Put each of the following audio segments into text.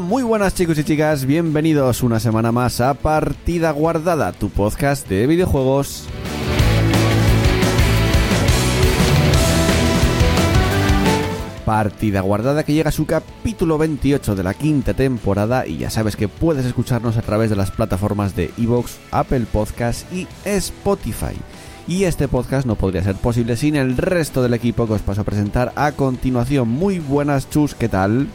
Muy buenas chicos y chicas, bienvenidos una semana más a Partida Guardada, tu podcast de videojuegos. Partida Guardada que llega a su capítulo 28 de la quinta temporada y ya sabes que puedes escucharnos a través de las plataformas de Evox, Apple Podcast y Spotify. Y este podcast no podría ser posible sin el resto del equipo que os paso a presentar a continuación. Muy buenas chus, ¿qué tal?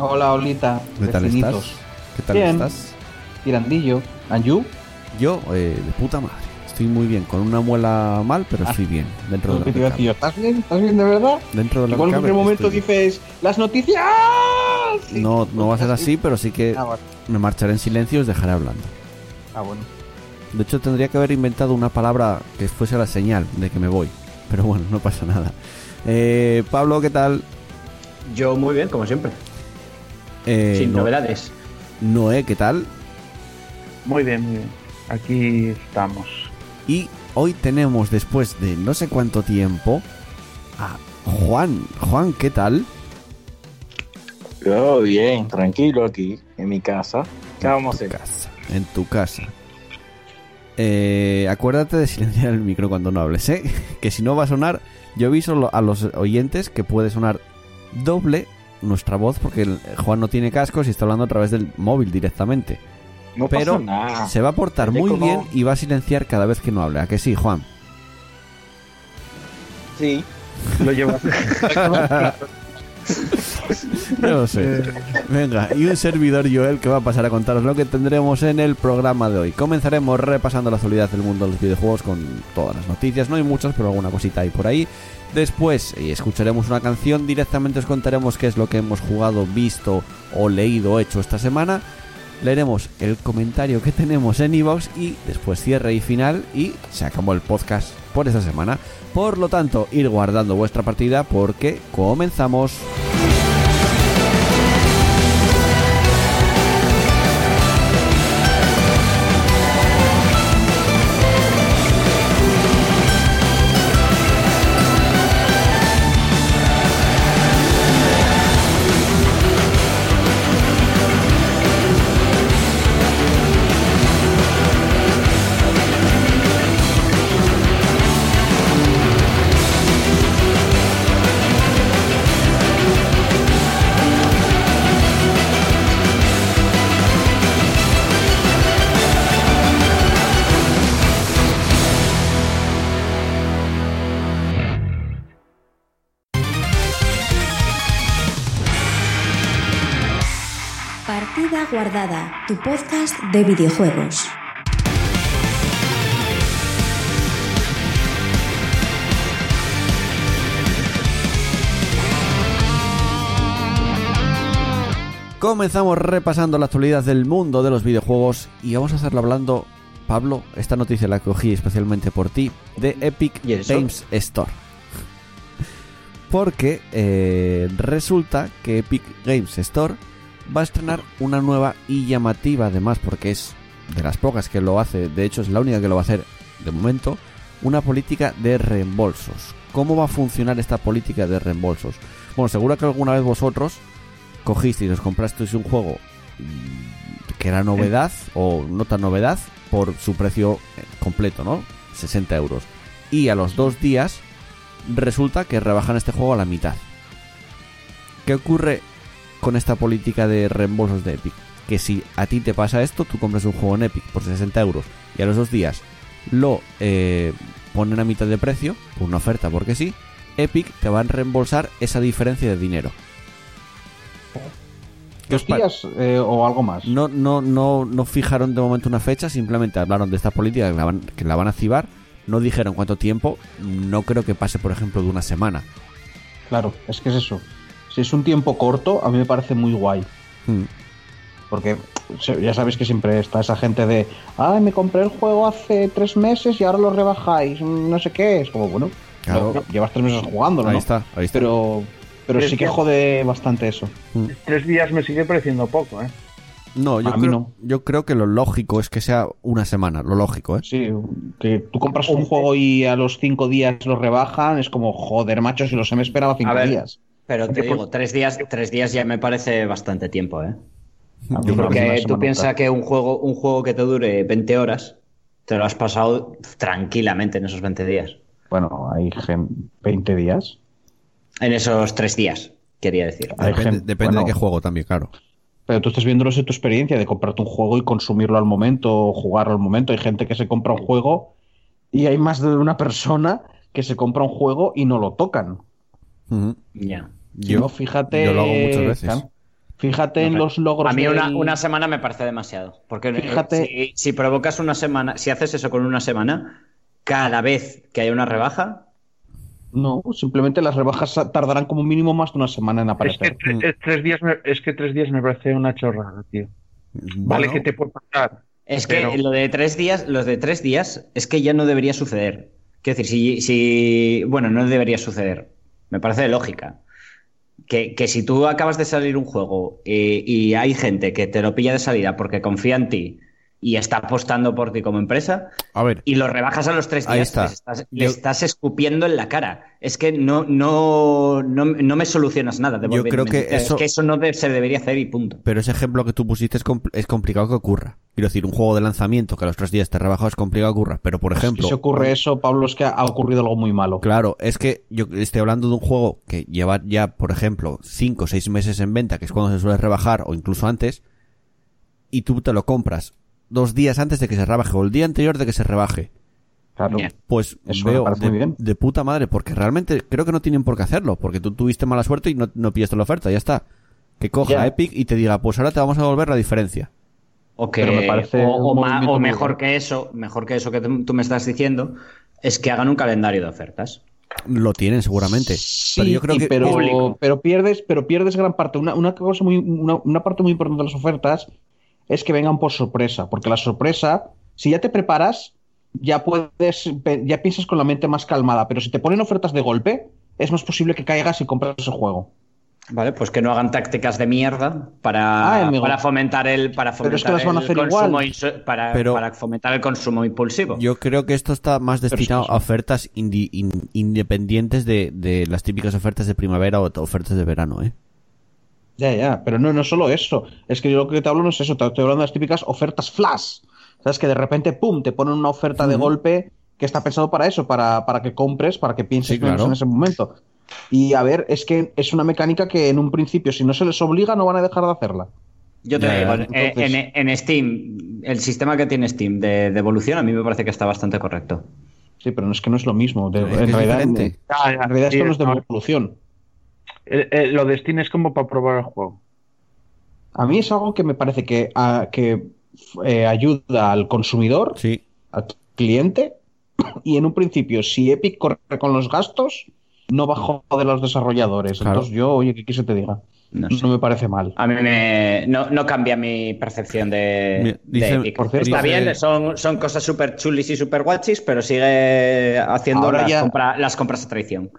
Hola, Olita. ¿Qué tal vecinitos. estás? ¿Qué tal Bien. estás? Tirandillo. ¿And you? Yo, eh, de puta madre. Estoy muy bien, con una muela mal, pero Ah. estoy bien. Dentro de Lo lo que que te iba a cabe. decir, ¿Estás bien? ¿Estás bien de verdad? Dentro de lo Igual en un momento dices las noticias. Sí. No, no va a ser así, pero sí que Ah, bueno. me marcharé en silencio y os dejaré hablando. Ah, bueno. De hecho, tendría que haber inventado una palabra que fuese la señal de que me voy. Pero bueno, no pasa nada. Eh, Pablo, ¿qué tal? Yo muy bien, como siempre. Eh, Sin No- novedades. Noé, ¿qué tal? Muy bien, muy bien. Aquí estamos. Y hoy tenemos, después de no sé cuánto tiempo, a Juan. Juan, ¿qué tal? Yo bien, tranquilo aquí, en mi casa. ¿Qué vamos a tu hacer? casa, en tu casa. Eh, acuérdate de silenciar el micro cuando no hables, ¿eh? Que si no va a sonar, yo aviso a los oyentes que puede sonar doble nuestra voz porque el- Juan no tiene cascos y está hablando a través del móvil directamente. No Pero pasa nada. Se va a portar muy bien y va a silenciar cada vez que no hable. ¿A que sí, Juan? Sí. Lo llevas. No lo sé. Venga, y un servidor Joel que va a pasar a contaros lo que tendremos en el programa de hoy. Comenzaremos repasando la actualidad del mundo de los videojuegos con todas las noticias, no hay muchas, pero alguna cosita hay por ahí. Después eh, escucharemos una canción, directamente os contaremos qué es lo que hemos jugado, visto o leído o hecho esta semana. Leeremos el comentario que tenemos en iVoox y después cierre y final y se acabó el podcast por esta semana. Por lo tanto, ir guardando vuestra partida porque comenzamos. De videojuegos. Comenzamos repasando la actualidad del mundo de los videojuegos y vamos a hacerlo hablando, Pablo, esta noticia la cogí especialmente por ti, de Epic. Games Store. Porque eh, resulta que Epic Games Store va a estrenar una nueva y llamativa además porque es de las pocas que lo hace, de hecho es la única que lo va a hacer de momento, una política de reembolsos. ¿Cómo va a funcionar esta política de reembolsos? Bueno, seguro que alguna vez vosotros cogisteis os comprasteis un juego mm, que era novedad o no tan novedad por su precio eh, completo, ¿no? 60 euros. Y a los dos días resulta que rebajan este juego a la mitad. ¿Qué ocurre con esta política de reembolsos de Epic? Que si a ti te pasa esto, tú compras un juego en Epic por 60 euros y a los dos días lo eh, ponen a mitad de precio, por una oferta porque sí, Epic te va a reembolsar esa diferencia de dinero. ¿Qué os ¿Dos pa- días eh, o algo más? no, no, no, no fijaron de momento una fecha, simplemente hablaron de esta política que la van, que la van a activar. no dijeron cuánto tiempo, no creo que pase, por ejemplo, de una semana. Claro, es que es eso. Si es un tiempo corto, a mí me parece muy guay. Mm. Porque se- ya sabéis que siempre está esa gente de, ay, me compré el juego hace tres meses y ahora lo rebajáis, no sé qué. Es como, bueno, Claro. no, llevas tres meses jugándolo, Ahí ¿no? está, ahí está. Pero, pero sí que jode bastante eso. Tres días me sigue pareciendo poco, ¿eh? No, yo A mí creo, no. yo creo que lo lógico es que sea una semana, lo lógico, ¿eh? Sí, que tú compras un juego y a los cinco días lo rebajan, es como, joder, macho, si los he esperado cinco A ver, días. Pero te digo, tres días, tres días ya me parece bastante tiempo, ¿eh? Yo Porque tú piensas que un juego, un juego que te dure 20 horas, te lo has pasado tranquilamente en esos 20 días. Bueno, hay gen- 20 días. En esos tres días, quería decir. Depende, gente- depende bueno. de qué juego también, claro. Pero tú estás viéndolo en tu experiencia de comprarte un juego y consumirlo al momento o jugarlo al momento. Hay gente que se compra un juego y hay más de una persona que se compra un juego y no lo tocan. Ya. No, fíjate. yo lo hago muchas veces. claro, Fíjate en los logros. A mí una, del- una semana me parece demasiado. Porque eh, Fíjate- si, si provocas una semana, si haces eso con una semana, cada vez que haya una rebaja, No, simplemente las rebajas tardarán como mínimo más de una semana en Es que, aparecer. es tres días me, es que tres días me parece una chorrada, tío. Vale que te puede pasar. Es que lo de tres días, los de tres días, es que ya no debería suceder. Quiero decir, si, si bueno, no debería suceder. Me parece de lógica. Que, que si tú acabas de salir un juego eh, y hay gente que te lo pilla de salida porque confía en ti y está apostando por ti como empresa A ver, y lo rebajas a los tres días, Ahí está. estás, le Yo- estás escupiendo en la cara. Es que no, no, no, no me solucionas nada. Yo creo que eso- Es que eso no de- se debería hacer y punto. pero ese ejemplo que tú pusiste es, compl- es complicado que ocurra. Quiero decir, un juego de lanzamiento que a los tres días te ha rebajado es complicado que ocurra. Pero, por ejemplo, si ocurre eso, Pablo, es que ha ocurrido algo muy malo. Claro, es que yo estoy hablando de un juego que lleva ya, por ejemplo, 5 o 6 meses en venta, que es cuando se suele rebajar, o incluso antes, y tú te lo compras dos días antes de que se rebaje, o el día anterior de que se rebaje. Claro. Pues Eso veo de, muy bien. de puta madre, porque realmente creo que no tienen por qué hacerlo, porque tú tuviste mala suerte y no, no pillaste la oferta, ya está. Que coja. Epic y te diga, pues ahora te vamos a devolver la diferencia. O, que, Pero me parece o, ma- mejor que eso, mejor que eso que tú tú me estás diciendo, es que hagan un calendario de ofertas. Lo tienen seguramente. Sí, pero yo creo que pero, pero pierdes, pero pierdes gran parte. Una, una cosa muy, una, una parte muy importante de las ofertas es que vengan por sorpresa, porque la sorpresa, si ya te preparas, ya puedes, ya piensas con la mente más calmada, pero si te ponen ofertas de golpe, es más posible que caigas y compras ese juego. Vale, pues que no hagan tácticas de mierda para, Ah, para fomentar el para Pero es que fomentar las van a el hacer consumo igual. insu- para, Pero- para fomentar el consumo impulsivo. Yo creo que esto está más destinado a ofertas indi- in- independientes de, de las típicas ofertas de primavera o ofertas de verano, ¿eh? Ya, ya, pero no, no solo eso. Es que yo lo que te hablo no es eso, te estoy hablando de las típicas ofertas flash. Sabes que de repente, pum, te ponen una oferta de golpe que está pensado para eso, para, para que compres, para que pienses Sí, claro. en ese momento. Y a ver, es que es una mecánica que en un principio, si no se les obliga, no van a dejar de hacerla. Yo te digo, entonces- en, en Steam, el sistema que tiene Steam de devolución a mí me parece que está bastante correcto. Sí, pero no es que no es lo mismo. De- Es en, realidad, en realidad esto no es devolución. Eh, eh, lo de Steam es como para probar el juego. A mí es algo que me parece que, a- que eh, ayuda al consumidor, Sí. al cliente, y en un principio, si Epic corre con los gastos, no va a joder a los desarrolladores. Claro. Entonces yo, oye, ¿qué quise te diga? No No, me parece mal. A mí me, no, no cambia mi percepción de, de Epic. por cierto, Está dice- bien, son, son cosas súper chulis y súper guachis, pero sigue haciendo Ahora las, ya- compra- las compras a traición.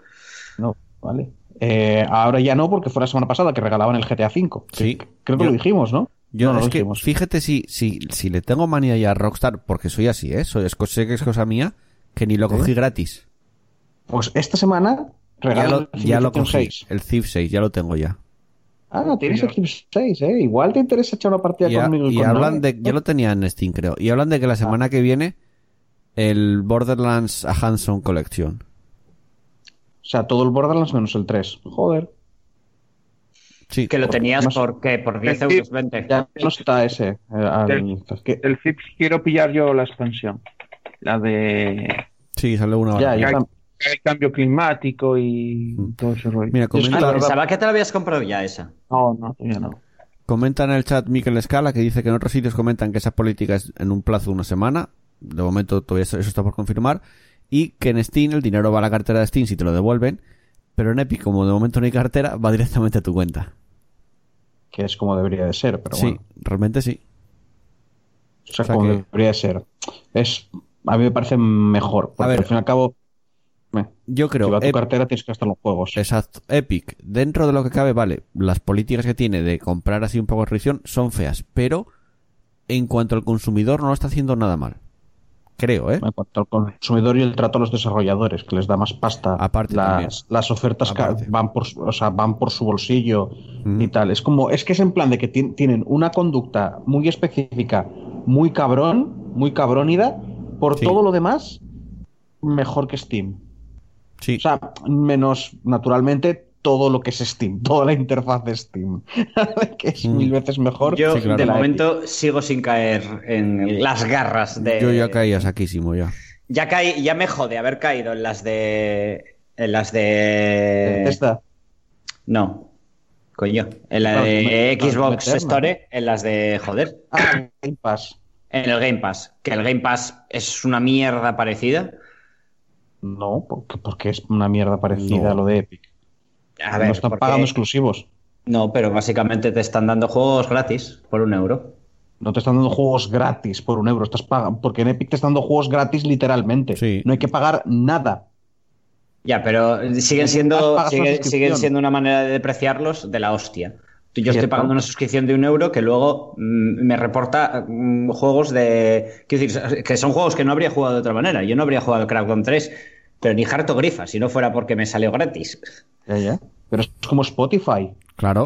No, ¿vale? Eh, ahora ya no, porque fue la semana pasada que regalaban el GTA V. Sí. Creo que Yo- lo dijimos, ¿no? Yo No, no es lo que, dijimos. fíjate si, si, si le tengo manía ya a Rockstar, porque soy así, ¿eh? Soy, es, sé que es cosa mía, que ni lo cogí gratis. Pues esta semana Ya regalan lo, el ya lo cogí. 6. El Thief 6, ya lo tengo ya. Ah, tienes el Civilization 6, ¿eh? Igual te interesa echar una partida conmigo y, y con hablan de, ya lo tenía en Steam, creo. Y hablan de Ah. que la semana que viene el Borderlands a Hanson Collection. O sea, todo el Borderlands menos el 3. Joder. Sí. Que lo Porque tenías más- por, ¿qué? por 10 Sí. euros 20. Ya no está ese. eh, que- El Zips quiero pillar yo la expansión. La de Sí, sale una ya, hora. el cambio climático y Mm. todo ese rollo. Mira, Ah, comenta, pensaba que te la habías comprado ya esa. No, no, todavía no. comenta en el chat Miquel Escala que dice que en otros sitios comentan que esa política es en un plazo de una semana. De momento todavía eso eso está por confirmar. Y que en Steam el dinero va a la cartera de Steam si te lo devuelven, pero en Epic, como de momento no hay cartera, va directamente a tu cuenta. Que es como debería de ser, pero sí, bueno. realmente sí. O sea, o sea como que- debería de ser. Es, a mí me parece mejor. Porque ver. al fin y al cabo, Yo creo si va a tu cartera tienes que gastar los juegos. Exacto. Epic, dentro de lo que cabe, vale, las políticas que tiene de comprar así un poco de restricción son feas, pero en cuanto al consumidor no lo está haciendo nada mal. Creo, ¿eh? En cuanto al consumidor y el trato a los desarrolladores, que les da más pasta. Aparte las, las ofertas Aparte. van por, su- o sea, van por su bolsillo Mm. y tal. Es como, es que es en plan de que ti- tienen una conducta muy específica, muy cabrón, muy cabrónida. Por Sí. todo lo demás, mejor que Steam. Sí. O sea, menos, naturalmente, todo lo que es Steam, toda la interfaz de Steam, que es Mm. mil veces mejor. Yo, Sí, claro. de momento, sigo sin caer en las garras de. Yo ya caía saquísimo ya. Ya caí, ya me jode haber caído en las de. En las de. Esta. No. Coño. En la de Xbox. Store, en las de. Joder. Ah, Game Pass. En el Game Pass. Que el Game Pass es una mierda parecida. No, porque, porque es una mierda parecida No. a lo de Epic. A ver, no están porque- pagando exclusivos. No, pero básicamente te están dando juegos gratis por un euro. No te están dando juegos gratis por un euro. Estás pagando, porque en Epic te están dando juegos gratis literalmente. Sí. No hay que pagar nada. Ya, pero siguen siendo, sigue- siguen siendo una manera de depreciarlos de la hostia. Yo estoy pagando una suscripción de un euro que luego mm, me reporta mm, juegos de. Quiero decir, que son juegos que no habría jugado de otra manera. Yo no habría jugado Crackdown 3, pero ni Harto Grifa, si no fuera porque me salió gratis. Ya, ya. Pero es como Spotify. Claro.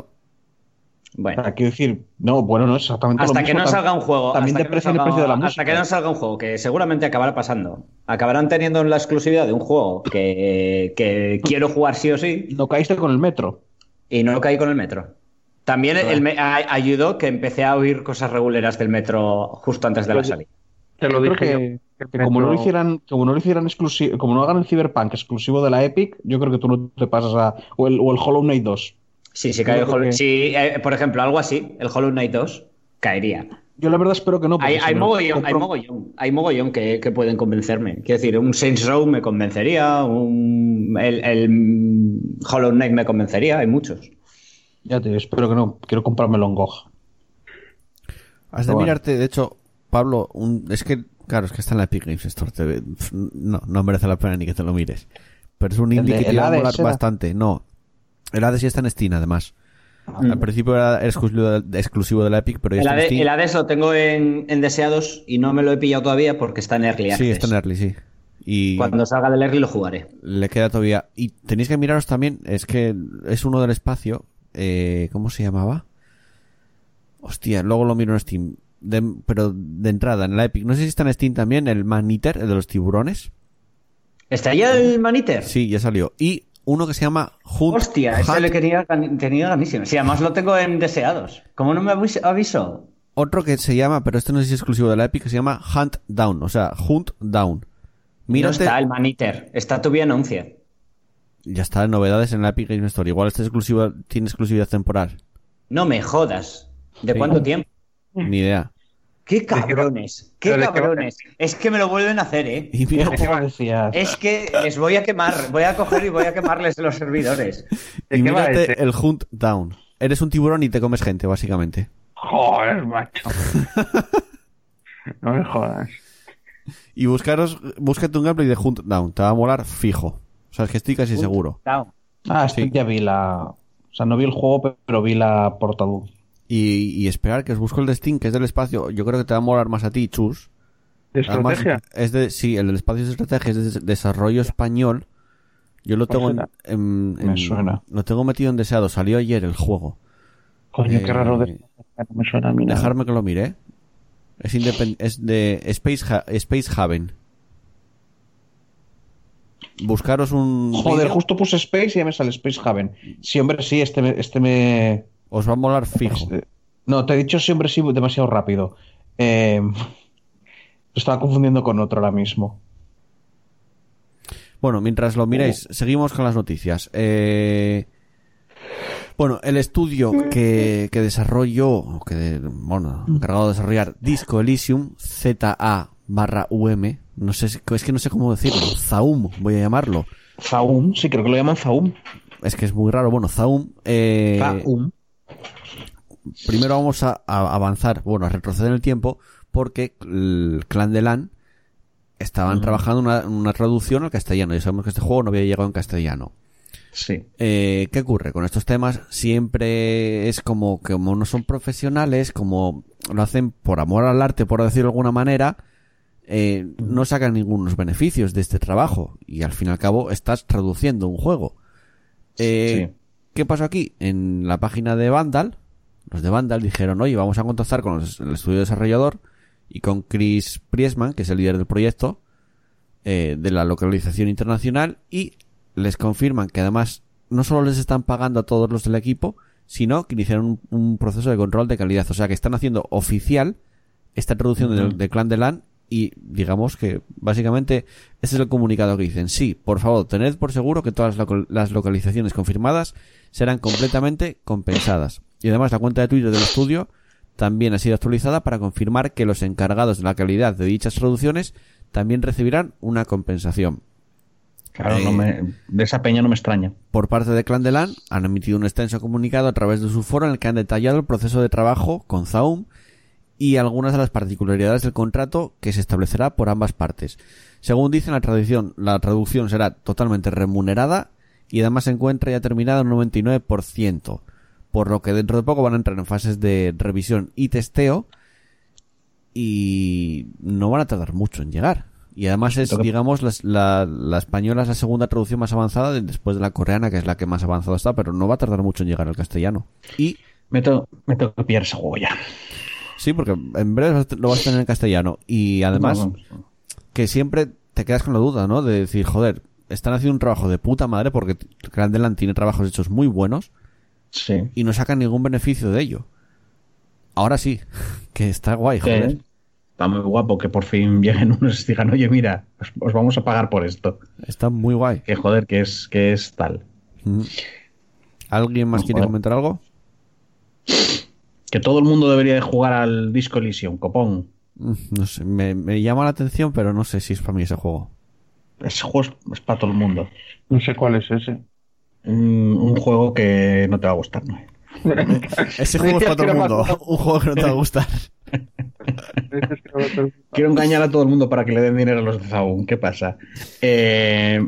O Bueno. sea, quiero decir, no, bueno, no es exactamente Hasta lo que mismo. no tam- salga un juego. También hasta que no deprecian el salga- precio de la Hasta música. que no salga un juego, que seguramente acabará pasando. Acabarán teniendo la exclusividad de un juego que, que quiero jugar sí o sí. No caíste con el metro. Y no caí con el metro. También el me- ayudó que empecé a oír cosas reguleras del metro justo antes de la salida. Te lo Yo dije como no lo hicieran, como no lo hicieran exclusivo, como no hagan el Cyberpunk exclusivo de la Epic, yo creo que tú no te pasas a. O el, o el Hollow Knight 2. Sí, sí, cae el Hollow- que- sí, eh, por ejemplo, algo así, el Hollow Knight 2 caería. Yo la verdad espero que no. Hay, si hay mogollón, hay mogollón, hay mogollón que, que pueden convencerme. Quiero decir, un Saints Row me convencería, un, el, el Hollow Knight me convencería, hay muchos. Ya te digo, espero que no. Quiero comprármelo en GOG. Has de bueno. mirarte, de hecho, Pablo, un, es que, claro, es que está en la Epic Games Store. te- no, no merece la pena ni que te lo mires. Pero es un indie que te va a molar era. bastante. No, el Hades ya está en Steam, además. Mm. Al principio era exclusivo de, la Epic, pero ya El, está en Steam. el Hades lo tengo en, en deseados y no me lo he pillado todavía porque está en Early Sí, Access. está en Early, sí. Y Cuando salga del Early lo jugaré. le queda todavía. Y tenéis que miraros también, es que es uno del espacio. Eh, ¿Cómo se llamaba? Hostia, luego lo miro en Steam. De- pero de entrada, en la Epic. No sé si está en Steam también, el Man Eater, el de los tiburones. ¿Está ya el Maniter? Sí, ya salió. Y uno que se llama Hunt. Hostia, ese quería, gan- tenía ganísimo. Sí, además lo tengo en deseados. ¿Cómo no me avis- avisó? Otro que se llama, pero este no es exclusivo de la Epic, que se llama Hunt Down. O sea, Hunt Down. No Mírate. está el Maniter. Está todavía anuncia. Ya está novedades en la Epic Games Store. Igual este exclusivo tiene exclusividad temporal. No me jodas. ¿De Sí. cuánto tiempo? Ni idea. ¡Qué cabrones! ¡Qué pero cabrones! Es que me lo vuelven a hacer, ¿eh? Y mira, ¿Qué juego decías? Es que les voy a quemar. Voy a coger y voy a quemarles los servidores. ¿De y mírate ese? el Hunt Down. Eres un tiburón y te comes gente, básicamente. Joder, macho. no me jodas. Y buscaros, búscate un gameplay de Hunt Down. Te va a molar fijo. O sea, es que estoy casi seguro. Down. Ah, este Sí. ya vi la. O sea, no vi el juego, pero vi la portadura. Y, y esperar que os busco el de Steam, que es del espacio. Yo creo que te va a molar más a ti, Chus. ¿De Además, estrategia? es de, sí, el del espacio es de estrategia, es de desarrollo español. Yo lo tengo en, Me en- suena. Lo tengo metido en deseado. Salió ayer el juego. Coño, qué Eh, raro de... No me suena a mí nada. Dejarme que lo mire. ¿eh? Es, independ- es de Space, Ha- Space Haven. Buscaros un. Joder, justo puse Space y ya me sale Space Haven. Sí, hombre, sí, este me. Este me... Os va a molar fijo. este- No, te he dicho siempre sí demasiado rápido. Eh, Lo estaba confundiendo con otro ahora mismo. Bueno, mientras lo miráis, seguimos con las noticias. Eh, Bueno, el estudio que, que desarrolló, que, bueno, encargado de desarrollar Disco Elysium, ZA barra UM, No sé, es que no sé cómo decirlo. Zaum, voy a llamarlo. Zaum, sí, creo que lo llaman Zaum. Es que es muy raro. Bueno, Zaum. eh, Zaum. Primero vamos a, a avanzar, bueno, a retroceder en el tiempo, porque el clan de LAN estaban trabajando una, una traducción al castellano. Ya sabemos que este juego no había llegado en castellano. Sí. Eh, ¿Qué ocurre? Con estos temas siempre es como que como no son profesionales, como lo hacen por amor al arte, por decirlo de alguna manera, eh, no sacan ningunos beneficios de este trabajo. Y al fin y al cabo estás traduciendo un juego. Eh, Sí. ¿Qué pasó aquí? En la página de Vandal, los de Vandal dijeron, oye, vamos a contactar con los- el estudio desarrollador y con Chris Priesman, que es el líder del proyecto, eh, de la localización internacional, y les confirman que además no solo les están pagando a todos los del equipo, sino que iniciaron un, un proceso de control de calidad. O sea, que están haciendo oficial esta traducción del, del clan de LAN y digamos que básicamente ese es el comunicado que dicen. Sí, por favor, tened por seguro que todas las local- las localizaciones confirmadas serán completamente compensadas. Y además la cuenta de Twitter del estudio también ha sido actualizada para confirmar que los encargados de la calidad de dichas traducciones también recibirán una compensación. Claro, Eh, no me- de esa peña no me extraña. Por parte de Clan de LAN han emitido un extenso comunicado a través de su foro en el que han detallado el proceso de trabajo con Zaum y algunas de las particularidades del contrato que se establecerá por ambas partes. Según dicen la traducción, la traducción será totalmente remunerada y además se encuentra ya terminada en un 99%, por lo que dentro de poco van a entrar en fases de revisión y testeo y no van a tardar mucho en llegar. Y además es, digamos, las- la, la española es la segunda traducción más avanzada de- después de la coreana, que es la que más avanzada está, pero no va a tardar mucho en llegar al castellano. Y Me tengo, me tengo que pillar. Sí, porque en breve lo vas a tener en castellano. Y además, No, no. que siempre te quedas con la duda, ¿no? De decir, joder, están haciendo un trabajo de puta madre porque Grandeland tiene trabajos hechos muy buenos Sí. y no sacan ningún beneficio de ello. Ahora sí, que está guay, joder. Está muy guapo que por fin lleguen unos y digan, oye, mira, os, os vamos a pagar por esto. Está muy guay. Que joder, que es, que es tal. Mm. ¿Alguien más quiere joder. comentar algo? Que todo el mundo debería de jugar al Disco Elysium, copón. Mm, No sé, me, me llama la atención, pero no sé si es para mí ese juego. Ese juego es, es para todo el mundo. No sé cuál es ese. Un, un juego que no te va a gustar, ¿no? Ese juego es para todo el mundo. Un juego que no te va a gustar. Quiero engañar a todo el mundo para que le den dinero a los de Zaun. ¿Qué pasa? Eh,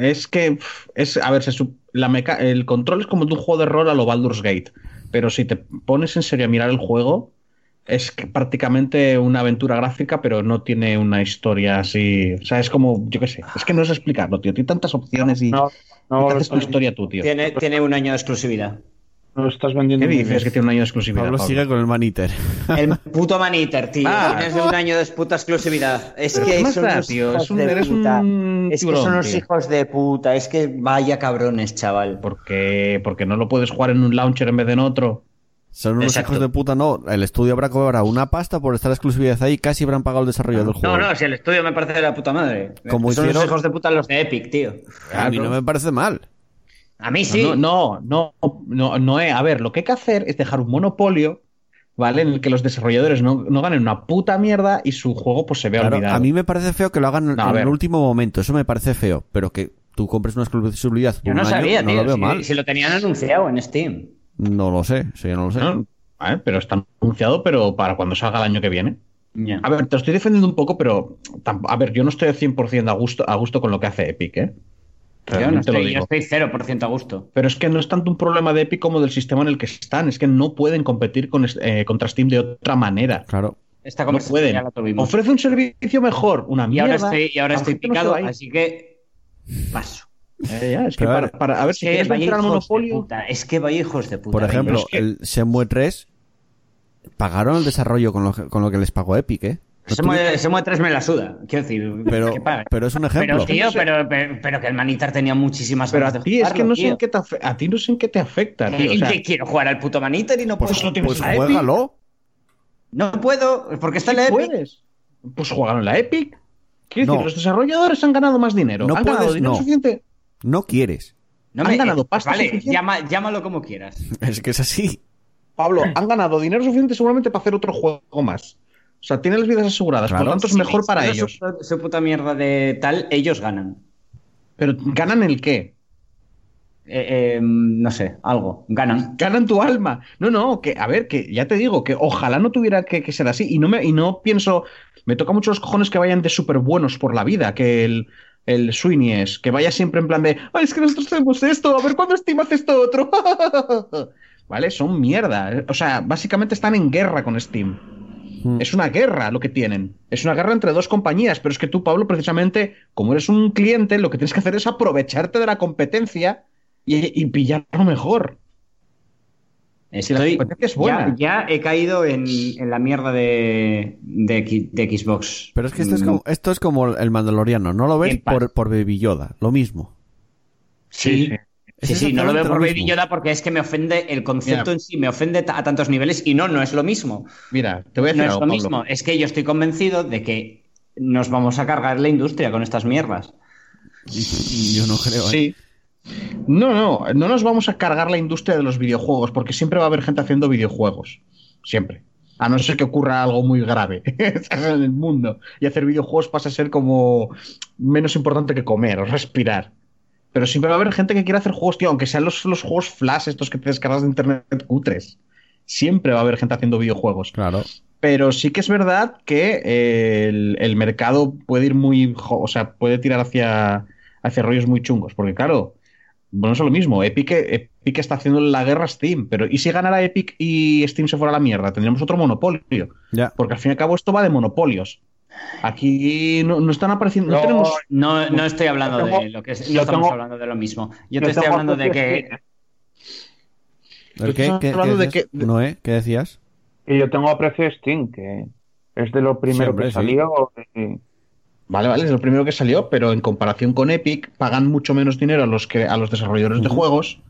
es que, es, a ver, se sup- la meca- el control es como de un juego de rol a lo Baldur's Gate. Pero si te pones en serio a mirar el juego, es que prácticamente una aventura gráfica, pero no tiene una historia así. O sea, es como, yo qué sé. Es que no sé explicarlo, tío. Tiene tantas opciones y, No, y no, te lo haces tu estás, historia tú, tío. Tiene, tiene un año de exclusividad. No lo estás vendiendo. ¿Qué dices? Que tiene un año de exclusividad. Pablo Pablo. sigue con el maniter. El puto Maniter, tío. Ah. Tienes un año de puta exclusividad. Es que ¿qué más son da, unos tío? hijos Es un- de eres puta. un Es que tiburón, son unos tío. hijos de puta. Es que vaya cabrones, chaval. Porque, porque no lo puedes jugar en un launcher en vez de en otro. Son unos Exacto. hijos de puta, no. El estudio habrá cobrado una pasta por estar exclusividad ahí. Casi habrán pagado el desarrollo del juego. No, no, si el estudio me parece de la puta madre. Como son hicieron- los hijos de puta los de Epic, tío. A mí no me parece mal. A mí sí. No, no, no, no, no, eh. A ver, lo que hay que hacer es dejar un monopolio, ¿vale? En el que los desarrolladores no, no ganen una puta mierda y su juego pues se vea Claro, olvidado. a mí me parece feo que lo hagan No, en el último momento. Eso me parece feo. Pero que tú compres una exclusividad por Yo no un año, sabía, no tío. lo veo si, mal. si lo tenían anunciado en Steam. No lo sé. Sí, no lo sé. Pero está anunciado, pero para cuando salga el año que viene. A ver, te lo estoy defendiendo un poco, pero a ver, yo no estoy al 100% a gusto, a gusto con lo que hace Epic, ¿eh? Yo, no estoy, yo estoy 0% a gusto. Pero es que no es tanto un problema de Epic como del sistema en el que están. Es que no pueden competir con, eh, contra Steam de otra manera. Claro. Esta No pueden. ya la tuvimos. Ofrece un servicio mejor, una Y mierda. ahora estoy, y ahora estoy no picado, ir. así que paso. Eh, ya, es que para, ver, para- a ver Es si que quieres vencer al hijos de monopolio. puta. Es que vaya hijos de puta. Por ejemplo, es que- el Shenmue 3 pagaron el desarrollo con lo, con lo que les pagó Epic, ¿eh? No Se mueve, se mueve tres me la suda. Quiero decir, pero, pero es un ejemplo. Pero, tío, No sé. pero, pero, pero que el Manitar tenía muchísimas Pero ganas a de ti es que jugarlo, no sé en qué te afe- a ti no sé en qué te afecta, tío. O ¿Y sea, que quiero jugar al puto Manitar y no puedo. Pues lo tienes Pues Epic. juégalo. No puedo, porque está sí en la Epic. puedes. Pues jugaron en la Epic. Quiero No. decir, los desarrolladores han ganado más dinero. No han ganado puedes, dinero no. suficiente. No quieres. No Han ganado pasta Vale, suficiente. llama- llámalo como quieras. Es que es así. Pablo, han ganado dinero suficiente seguramente para hacer otro juego más. O sea, tienen las vidas aseguradas, Claro. por lo tanto es Sí, mejor para pero ellos. Su, su puta mierda de tal, ellos ganan. Pero ¿ganan el qué? Eh, eh, no sé, algo. Ganan. Ganan tu alma. No, no, que, a ver, que ya te digo, que ojalá no tuviera que, que ser así. Y no, me, y no pienso, me toca mucho los cojones que vayan de súper buenos por la vida, que el, el Sweeney es, que vaya siempre en plan de, ay, es que nosotros tenemos esto, a ver cuándo Steam hace esto otro. ¿Vale? Son mierda. O sea, básicamente están en guerra con Steam. Mm. Es una guerra lo que tienen. Es una guerra entre dos compañías, pero es que tú, Pablo, precisamente, como eres un cliente, lo que tienes que hacer es aprovecharte de la competencia y, y pillar lo mejor. Estoy, la competencia es buena. Ya, ya he caído en, en la mierda de, de, Xbox. Pero es que esto es como, esto es como el Mandaloriano, no lo ves por, por Baby Yoda, lo mismo. Sí, sí. Es sí, sí, no lo veo por Baby. Yoda porque es que me ofende el concepto Mira. en sí, me ofende a tantos niveles y no, no es lo mismo. Mira, te voy a No decir es algo, lo Pablo. mismo. Es que yo estoy convencido de que nos vamos a cargar la industria con estas mierdas. Yo no creo, ¿eh? Sí. No, no, no nos vamos a cargar la industria de los videojuegos, porque siempre va a haber gente haciendo videojuegos. Siempre. A no ser que ocurra algo muy grave en el mundo. Y hacer videojuegos pasa a ser como menos importante que comer o respirar. Pero siempre va a haber gente que quiera hacer juegos, tío, aunque sean los, los juegos flash, estos que te descargas de internet cutres. Siempre va a haber gente haciendo videojuegos. Claro. Pero sí que es verdad que eh, el, el mercado puede ir muy. O sea, puede tirar hacia, hacia rollos muy chungos. Porque, claro, bueno, es lo mismo. Epic, Epic está haciendo la guerra a Steam. Pero ¿y si ganara Epic y Steam se fuera a la mierda? Tendríamos otro monopolio. Ya. Porque al fin y al cabo esto va de monopolios. Aquí no, no están apareciendo. No, No, tenemos. No, no estoy hablando tengo- de lo que es, no estamos tengo- hablando de lo mismo. Yo te estoy hablando de que ¿El qué? ¿Qué, hablando qué de decías? que- Noé, ¿qué decías? Y yo tengo aprecio de Steam, que es de lo primero hombre, que sí. salió. y- Vale, vale, es lo primero que salió, pero en comparación con Epic, pagan mucho menos dinero a los, que, a los desarrolladores de juegos.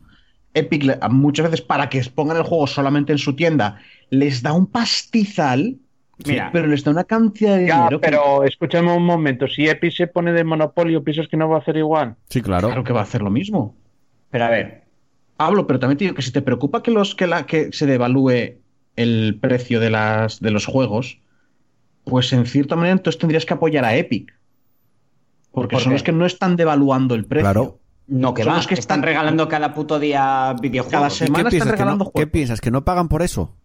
Epic, muchas veces, para que pongan el juego solamente en su tienda, les da un pastizal, Mira, pero les da una cantidad de Ya, dinero que- pero escúchame un momento. Si Epic se pone de monopolio, ¿piensas que no va a hacer igual? Sí, claro. claro que va a hacer lo mismo. pero a ver, Pablo, pero también te digo que si te preocupa que, los, que, la, que se devalúe el precio de, las, de los juegos, pues en cierta manera entonces tendrías que apoyar a Epic. Porque ¿Por son los que no están devaluando el precio. Claro. no que Son va, los que están están- regalando cada puto día videojuegos. Cada ¿Y semana qué están piensas, regalando no, juegos. ¿Qué piensas? ¿Que no pagan por eso?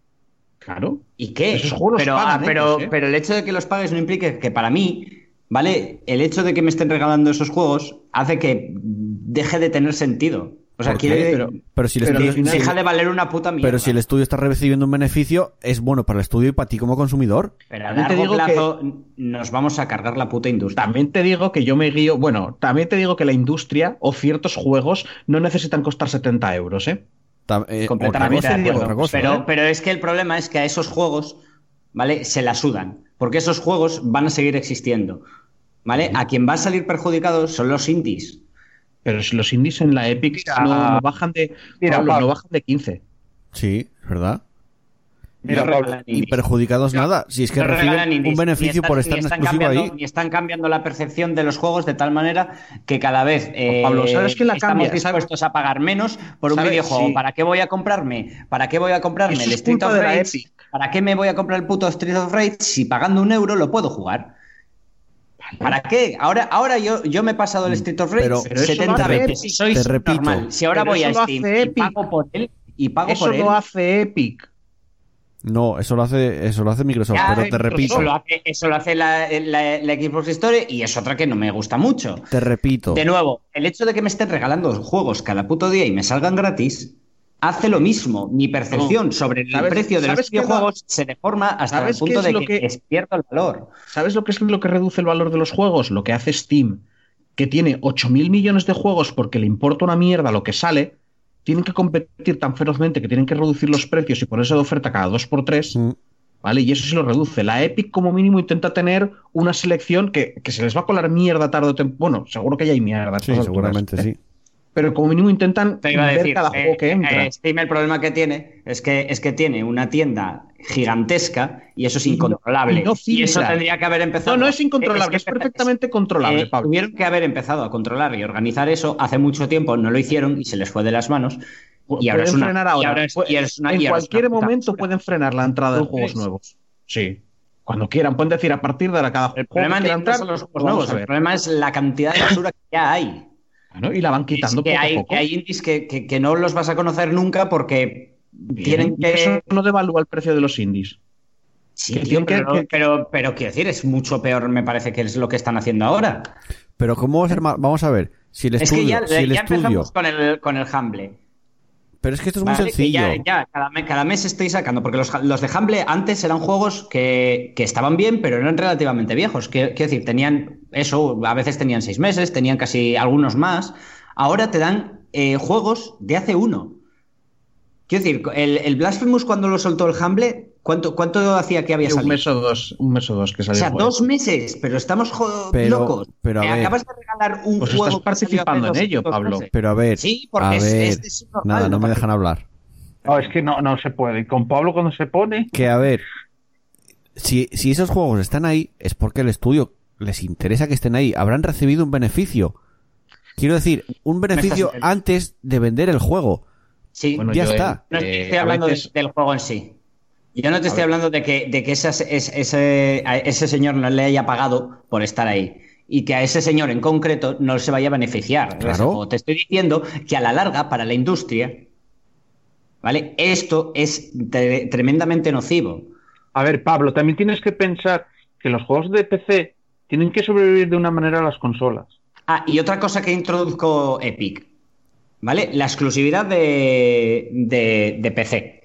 Claro. ¿Y qué? Esos juegos los pero, pagan ah, pero, ellos, ¿eh? pero el hecho de que los pagues no implica que para mí, ¿vale? El hecho de que me estén regalando esos juegos hace que deje de tener sentido. O sea, quiere Pero- Pero si el Pero estudio, si- deja de valer una puta mierda. pero si el estudio está recibiendo un beneficio, es bueno para el estudio y para ti como consumidor. Pero a te largo digo plazo nos vamos a cargar la puta industria. También te digo que yo me guío. Bueno, también te digo que la industria o ciertos juegos no necesitan costar 70 euros, ¿eh? Ta- eh, Completamente otra cosa, de acuerdo. cosa, pero, ¿eh? pero es que el problema es que a esos juegos, ¿vale? Se la sudan. Porque esos juegos van a seguir existiendo. ¿Vale? A quien va a salir perjudicado son los indies. Pero si los indies en la Epic Mira, no, no bajan de. mira, Pablo, Pablo. no bajan de 15. Sí, verdad. Mira, No Pablo, regalan Y perjudicados nada. Si es que No reciben indies, un beneficio están- por estar en cambiando- ahí. Ni están cambiando la percepción de los juegos de tal manera que cada vez eh, Pablo, ¿sabes quién la estamos cambia? dispuestos a pagar menos por un ¿Sabes? videojuego. Sí. ¿Para qué voy a comprarme? ¿Para qué voy a comprarme Eso el Street of Rage? ¿Para qué me voy a comprar el puto Street of Rage si pagando un euro lo puedo jugar? ¿Para qué? Ahora, ahora yo, yo me he pasado el Street of Rage Pero- Pero eso 70 lo hace veces. Soy normal. Si ahora voy a eso Steam y pago por él y pago Eso por él. lo hace Epic. No, eso lo hace, eso lo hace Microsoft, Ya, pero te eso repito, lo hace, eso lo hace la, la- la Xbox Store y es otra que no me gusta mucho. te repito. De nuevo, el hecho de que me estén regalando juegos cada puto día y me salgan gratis hace lo mismo. Mi percepción sobre el ¿Sabes- precio de los videojuegos se deforma hasta el ¿Sabes qué punto es de lo que, que- les pierdo el valor. ¿Sabes lo que es lo que reduce el valor de los juegos? Lo que hace Steam, que tiene 8.000 millones de juegos porque le importa una mierda lo que sale, tienen que competir tan ferozmente que tienen que reducir los precios y ponerse de oferta cada 2x3, Mm, ¿vale? Y eso sí lo reduce. La Epic como mínimo intenta tener una selección que, que se les va a colar mierda tarde o temprano. Bueno, seguro que ya hay mierda. a Sí, alturas, seguramente ¿eh? sí. Pero como mínimo intentan Te iba a ver decir, cada eh, juego que entra. eh, Steam el problema que tiene es que, es que tiene una tienda gigantesca y eso es no- incontrolable. y no Y eso tendría que haber empezado. no, no es incontrolable, Es es, perfectamente controlable, Eh, Pablo. tuvieron que haber empezado a controlar y organizar eso hace mucho tiempo, no lo hicieron y se les fue de las manos. Y ahora es una, frenar y ahora. es- y es una- en y ahora es cualquier una momento pueden frenar la entrada de ¿Tú juegos nuevos. Sí. Cuando quieran, pueden decir a partir de ahora cada El juego problema que entrar, son los lo juegos vamos nuevos, a el problema es la cantidad de basura que ya hay. Bueno, y la van Es quitando que poco hay, a poco. que hay indies que, que- que no los vas a conocer nunca porque Bien, tienen y que... Eso no devalúa el precio de los indies. Sí, que tío, tienen que- pero, que- pero, pero quiero decir, es mucho peor, me parece que es lo que están haciendo ahora. Pero ¿cómo va a ser más? Vamos a ver. Si el es estudio, que ya, si el ya estudio, empezamos con el, con el Humble. pero es que esto es muy sencillo. ya, ya, cada, mes, cada mes estoy sacando, porque los, los de Humble antes eran juegos que, que estaban bien, pero eran relativamente viejos. Quiero decir, tenían eso, a veces tenían seis meses, tenían casi algunos más. Ahora te dan eh, juegos de hace uno. Quiero decir, el, el Blasphemous cuando lo soltó el Humble, ¿cuánto, cuánto hacía que había un salido? mes o dos, un mes o dos que O salió. sea, el juego. dos meses, pero estamos Pero- locos. pero a Me ver. acabas de regalar un Pues juego estás participando en ello, Pablo. meses. Pero a ver, Sí, porque a es- ver, es- es normal, nada, no no me dejan hablar. No, es que no, no se puede. Y con Pablo cuando se pone, Que a ver, si, si esos juegos están ahí, es porque el estudio les interesa que estén ahí. Habrán recibido un beneficio. Quiero decir, un beneficio antes de vender el juego. Sí, Bueno, Ya yo, está. no eh, estoy hablando de- del juego en sí. Yo no te A estoy ver. hablando de que, de que esas- es- ese, a ese señor no le haya pagado por estar ahí. Y que a ese señor en concreto no se vaya a beneficiar. Claro. juego. Te estoy diciendo que a la larga, para la industria, ¿vale? Esto es tre- tremendamente nocivo. a ver, Pablo, también tienes que pensar que los juegos de PC tienen que sobrevivir de una manera a las consolas. Ah, y otra cosa que introduzco Epic, ¿vale? La exclusividad de, de, de PC.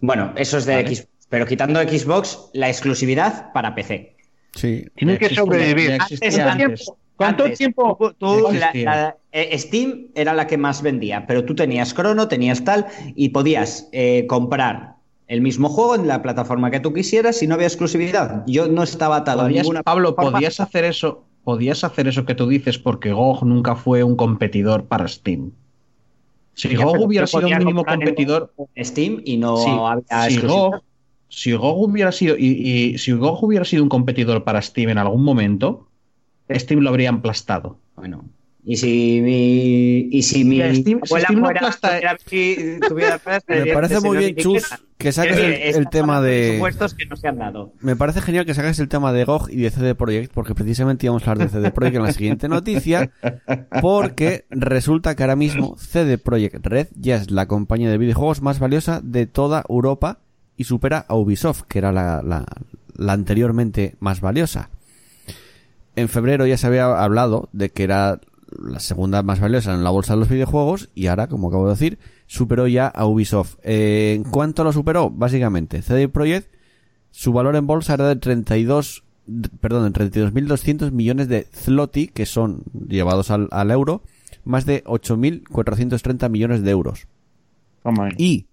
Bueno, eso es de Vale. Xbox, pero quitando Xbox, la exclusividad para PC. Sí. Tienen que sobrevivir. ya Antes, existía antes, antes. ¿Cuánto antes, tiempo? tú- la- la- eh, Steam era la que más vendía, pero tú tenías Chrono, tenías tal, y podías eh, comprar el mismo juego en la plataforma que tú quisieras y no había exclusividad. Yo no estaba atado a ninguna Pablo, plataforma. podías hacer eso, podías hacer eso que tú dices porque GOG nunca fue un competidor para Steam. Si GOG hubiera sido un mínimo en competidor, Steam y no si, había si. GOG, si GOG hubiera sido y, y si GOG hubiera sido un competidor para Steam en algún momento, Steam lo habría aplastado. Bueno, y si mi, y si mi Steam- si Steam no fuera- aplasta- tuviera- tuviera Me parece muy bien, Chus. Que saques Es el, estas tema de... presupuestos que no se han dado. Me parece genial que saques el tema de GOG y de CD Projekt, porque precisamente íbamos a hablar de CD Projekt en la siguiente noticia, porque resulta que ahora mismo CD Projekt Red ya es la compañía de videojuegos más valiosa de toda Europa y supera a Ubisoft, que era la, la- la anteriormente más valiosa. En febrero ya se había hablado de que era la segunda más valiosa en la bolsa de los videojuegos y ahora, como acabo de decir, superó ya a Ubisoft. Eh, ¿En cuánto lo superó? Básicamente, CD Projekt su valor en bolsa era de 32, d- perdón, de 32.200 millones de zloty, que son llevados al, al euro, más de 8.430 millones de euros. Ahí. Y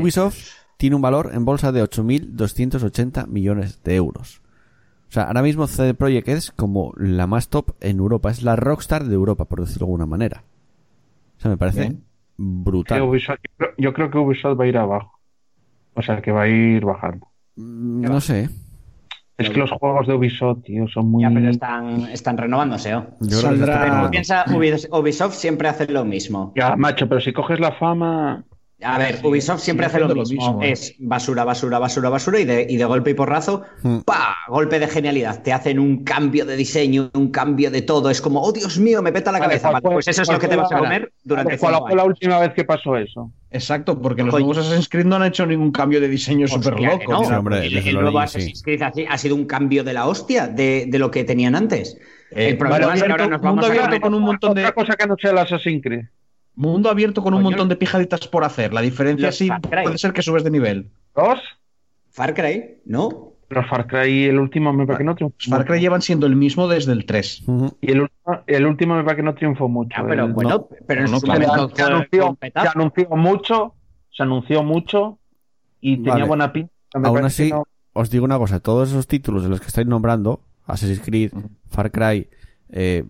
Ubisoft tiene un valor en bolsa de 8.280 millones de euros. O sea, ahora mismo CD Projekt es como la más top en Europa, es la rockstar de Europa, por decirlo de alguna manera. O sea, me parece Bien. Brutal. Ubisoft- yo creo- yo creo que Ubisoft va a ir abajo. O sea, que va a ir bajando. Mm, No sé. Es que los juegos de Ubisoft, tío, son muy... Ya, pero están, están renovándose. Yo creo que se Saldrá- está renovando. piensa, Ubis- Ubisoft siempre hace lo mismo. Ya, macho, pero si coges la fama... A ver, Sí, Ubisoft siempre hace lo mismo. lo mismo, ¿eh? Es basura, basura, basura, basura y de, y de golpe y porrazo, Hmm. ¡pa! Golpe de genialidad. Te hacen un cambio de diseño, un cambio de todo. Es como, oh Dios mío, me peta la Vale, cabeza. ¿cuál Vale, fue- pues eso es lo que te vas a la- comer durante ¿Cuál fue la última vez que pasó eso? Exacto, porque los Coño. nuevos Assassin's Creed no han hecho ningún cambio de diseño súper loco. no. Sí, hombre, el, el nuevo. Assassin's Creed ha, ha sido un cambio de la hostia de, de lo que tenían antes. Eh, el problema es que ahora nos vamos mundo a con un montón de Otra cosa que no sea el Assassin's Creed. Mundo abierto con un Coño. montón de pijaditas por hacer. La diferencia Los sí Far Cry. puede ser que subes de nivel. ¿Dos? Far Cry, ¿no? Los Far Cry, el último me parece que no triunfó Los Far Cry llevan siendo el mismo desde el 3. Ujú. Y el último, el último me parece que no triunfó mucho. Ah, pero El- bueno, pero no, claro. momento se, anunció, se anunció mucho, se anunció mucho y tenía Vale. buena pinta. Me Aún así, no- os digo una cosa, todos esos títulos de los que estáis nombrando, Assassin's Creed, Far Cry, eh,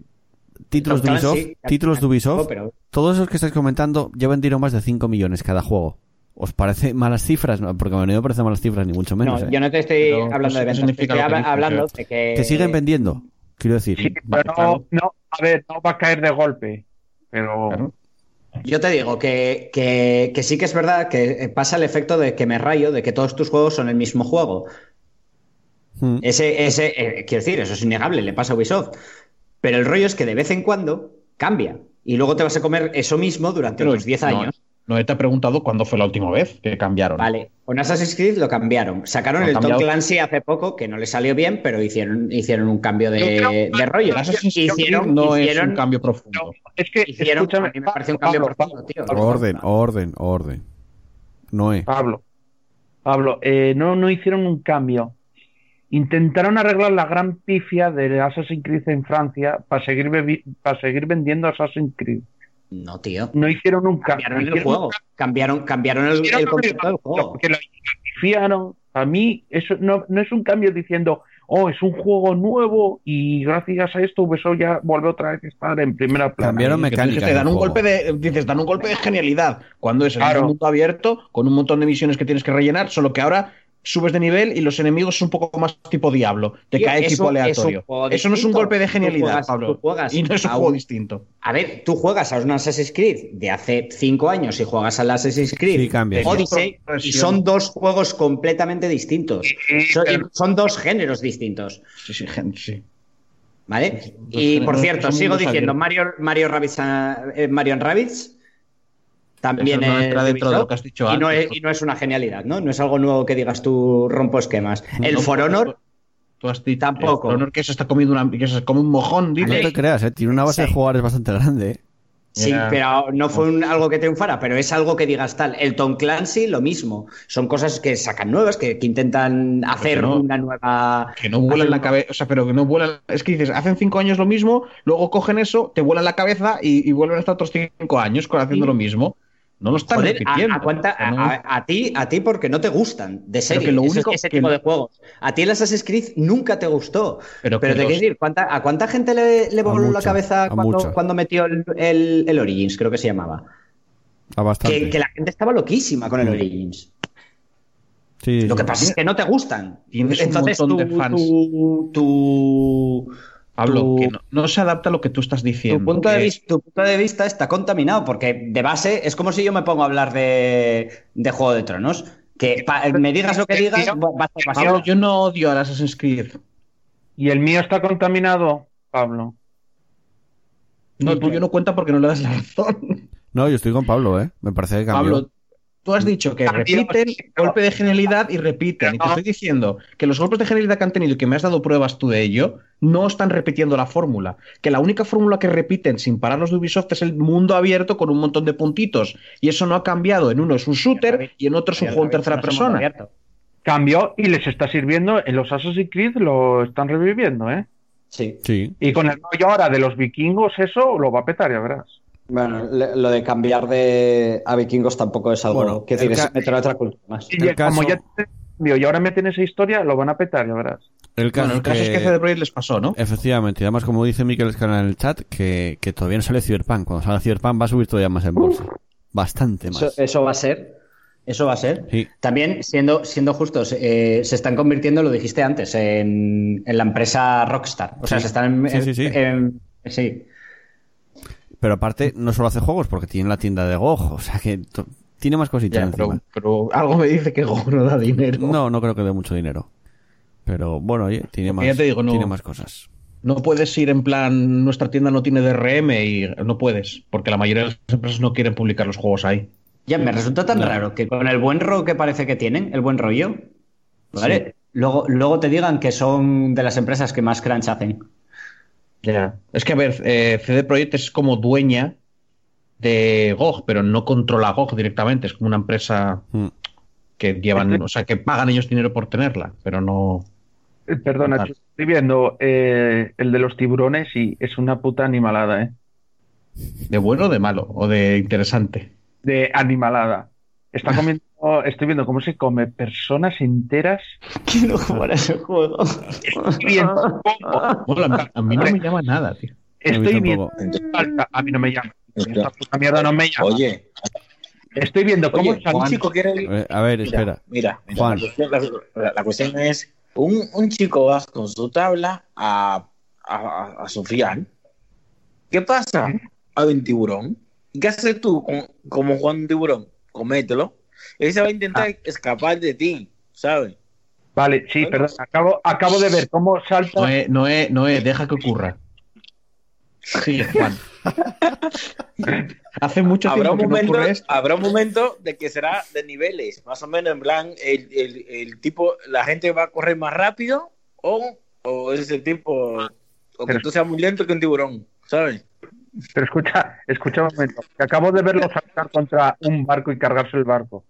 títulos de Ubisoft, Clancy, títulos de Ubisoft, pero- todos esos que estáis comentando ya vendieron más de 5 millones cada juego. ¿Os parece malas cifras? No, porque a mí no me parecen malas cifras, ni mucho menos. no, ¿eh? yo no te estoy Pero hablando de ventas, estoy que hablando ¿eh? de que... Que siguen vendiendo, quiero decir. Sí, pero no, no, a ver, no va a caer de golpe. Pero Claro. Yo te digo que, que- que sí que es verdad que pasa el efecto de que me rayo, de que todos tus juegos son el mismo juego. Mm. Ese, ese, eh, quiero decir, eso es innegable, le pasa a Ubisoft. Pero el rollo es que de vez en cuando cambia. Y luego te vas a comer eso mismo durante Pero otros 10 no, años. No te he preguntado cuándo fue la última vez que cambiaron. Vale, con Assassin's Creed lo cambiaron. Sacaron el Tom. Clancy hace poco, que no le salió bien, pero hicieron, hicieron un cambio de, creo- de rollo. Assassin's Creed Hicieron, no es un cambio profundo. Es que, hicieron- escúchame, a mí me parece un cambio Pablo, profundo, tío. Orden, orden, orden. Noé. Pablo, Pablo, eh, no, no hicieron un cambio. Intentaron arreglar la gran pifia de Assassin's Creed en Francia para seguir, para seguir vendiendo Assassin's Creed. No, tío. No hicieron un cambio. Cambiaron el juego. Cambiaron, cambiaron el, el concepto del juego. Porque lo pifiaron. A mí eso no, no es un cambio diciendo, oh, es un juego nuevo y gracias a esto Ubisoft ya vuelve otra vez a estar en primera plana. Cambiaron mecánicas. te dan un golpe de, dices, dan un golpe de genialidad. Cuando es el Claro. mundo abierto, con un montón de misiones que tienes que rellenar, solo que ahora subes de nivel y los enemigos son un poco más tipo Diablo. Te Tío, cae eso equipo aleatorio. Eso no es un golpe de genialidad, juegas- Pablo. juegas y no es un juego un- distinto. A ver, tú juegas a un Assassin's Creed de hace 5 años y juegas al Assassin's Creed Sí, cambia. de Odyssey y son dos juegos completamente distintos. Son, dos géneros distintos. Sí, sí, sí. ¿Vale? Y por cierto, sigo diciendo. Mario, Mario Rabbids, eh, Mario Rabbids también Eso no es entra de dentro de lo Ubisoft, que has dicho y no, antes, es, pues. y no es una genialidad, ¿no? No es algo nuevo que digas tú rompo esquemas. El No, For Honor Tú has dicho Tampoco. el For Honor que se está comiendo una, que se come un mojón, No dice. te creas, ¿eh? Tiene una base de Sí. jugadores bastante grande. ¿eh? Sí, Ya. pero no fue un- algo que triunfara, pero es algo que digas tal. El Tom Clancy, lo mismo. Son cosas que sacan nuevas, que, que intentan hacer no. una nueva. Que no vuelan la cabeza, o sea, pero que no vuelan. Es que dices, hacen cinco años lo mismo, luego cogen eso, te vuelan la cabeza y, y vuelven hasta otros cinco años haciendo Sí. lo mismo. No lo están Joder, a, repitiendo. a cuánta- O sea, no- a- a ti, a ti porque no te gustan, de serie, que lo ese- único ese que tipo no- de juegos. A ti el Assassin's Creed nunca te gustó. Pero Pero, que te los- quiero decir, ¿cuánta- ¿a cuánta gente le, le voló la cabeza cuando, metió el, el- el Origins, creo que se llamaba? A bastante. Que, que la gente estaba loquísima con el Mm. Origins. Sí, Lo que pasa es que no te gustan. Tienes un Entonces montón tú, de fans. tú- tú- Pablo, tu- que no, no se adapta a lo que tú estás diciendo. tu punto, de que- vista, tu punto de vista está contaminado, porque de base es como si yo me pongo a hablar de, de Juego de Tronos. Que pa- me digas lo que digas, va a estar Pablo, yo no odio al Assassin's Creed. ¿Y el mío está contaminado, Pablo? No, tú yo no cuenta porque no le das la razón. No, yo estoy con Pablo, ¿eh? Me parece que cambió. Pablo, tú has dicho que repiten golpe de genialidad y repiten. Y te estoy diciendo que los golpes de genialidad que han tenido y que me has dado pruebas tú de ello, no están repitiendo la fórmula. Que la única fórmula que repiten sin parar los de Ubisoft es el mundo abierto con un montón de puntitos. Y eso no ha cambiado. En uno es un shooter y en otro es un juego en tercera persona. Cambió y les está sirviendo. En los Assassin's Creed lo están reviviendo, ¿eh? Sí. Sí. Y con el rollo ahora de los vikingos, eso lo va a petar, ya verás. Bueno, le- lo de cambiar de a vikingos tampoco es algo Bueno, que el decir, ca- es meter otra cultura más. Y El ya- como caso- ya tienen cambio y ahora meten esa historia, lo van a petar, ya verás. El caso, Bueno, el caso es que CD Projekt les pasó, ¿no? Efectivamente, y además como dice Miquel Escala en el chat, que, que todavía no sale Cyberpunk. Cuando salga Cyberpunk va a subir todavía más en bolsa. Bastante más. Eso, eso va a ser. Eso va a ser. Sí. También, siendo, siendo justos, eh, se están convirtiendo, lo dijiste antes, en, en la empresa Rockstar. O sea, Sí. se están en, Sí, sí, sí. en- sí. Pero aparte, no solo hace juegos, porque tiene la tienda de GOG. O sea que tiene más cositas Ya, pero, encima. pero algo me dice que GOG no da dinero. No, no creo que dé mucho dinero. Pero bueno, oye, tiene más, ya te digo, no- tiene más cosas. No puedes ir en plan, nuestra tienda no tiene DRM y no puedes, porque la mayoría de las empresas no quieren publicar los juegos ahí. Ya, me resulta tan raro que con el buen rollo que parece que tienen, el buen rollo, ¿vale? Luego, luego te digan que son de las empresas que más crunch hacen. Ya. Es que, a ver, eh, CD Projekt es como dueña de GOG, pero no controla GOG directamente. Es como una empresa Mm. que llevan, o sea, que pagan ellos dinero por tenerla, pero no. Eh, Perdona, Total. estoy viendo eh, el de los tiburones y es una puta animalada, ¿eh? De bueno o de malo, o de interesante. De animalada. Está comiendo, estoy viendo cómo se come personas enteras. Quiero jugar a ese juego. Estoy viendo a, mí, no me llama nada, tío. estoy viendo. A mí no me llama. Esta puta mierda no me llama. Oye, Estoy viendo cómo oye, un Juan- chico quiere. Eh, A ver, espera. mira, mira, Juan. La, cuestión, la- la- la cuestión es: un, un chico va con su tabla a, a, a. ¿Qué pasa? Hay un tiburón. ¿Y qué haces tú con, como Juan un tiburón? Comételo. Él se va a intentar escapar de ti, ¿sabes? Vale, sí, Bueno. perdón. Acabo, acabo de ver cómo salta. Noé, Noé, Noé, deja que ocurra. Sigue, Juan. Hace mucho Habrá tiempo un, que no momento, ocurre esto. habrá un momento de que será de niveles, más o menos en plan, el, el- el tipo, la gente va a correr más rápido o, o es el tipo, o que Pero- tú seas muy lento que un tiburón, ¿sabes? Pero escucha, escucha un momento. Que acabo de verlo saltar contra un barco y cargarse el barco.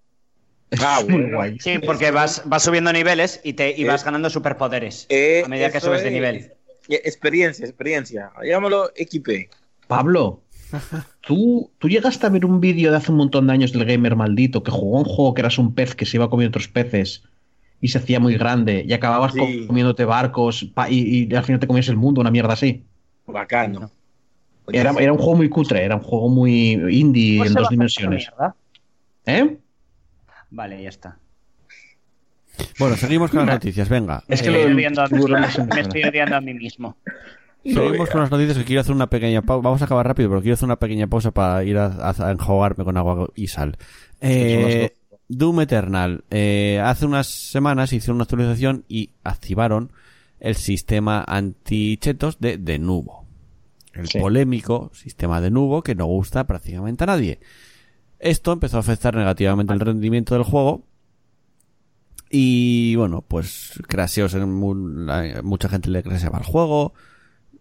Ah, bueno. guay. Sí, porque vas, vas subiendo niveles y, te, y vas Eh, ganando superpoderes Eh, a medida que subes de nivel. eh, Experiencia, experiencia. Llámalo XP. Pablo, ¿tú, tú llegaste a ver un vídeo de hace un montón de años del gamer maldito que jugó un juego que eras un pez que se iba comiendo otros peces y se hacía muy grande y acababas Sí. comiéndote barcos y, y al final te comías el mundo, una mierda así. Bacano. Era, era un juego muy cutre, era un juego muy indie ¿Cómo en dos dimensiones. ¿Eh? Vale, ya está. Bueno, seguimos con las noticias, venga. Es que Eh, lo Estoy a mí- me estoy odiando a mí mismo. Seguimos con las noticias que quiero hacer una pequeña pausa. Vamos a acabar rápido, pero quiero hacer una pequeña pausa para ir a, a- a enjuagarme con agua y sal. Eh, Doom Eternal. Eh, hace unas semanas hicieron una actualización y activaron el sistema anti-chetos de Denuvo. El Sí. polémico sistema de Nubo que no gusta prácticamente a nadie. Esto empezó a afectar negativamente el rendimiento del juego. Y bueno, pues crasheos en mucha gente le crasheaba el juego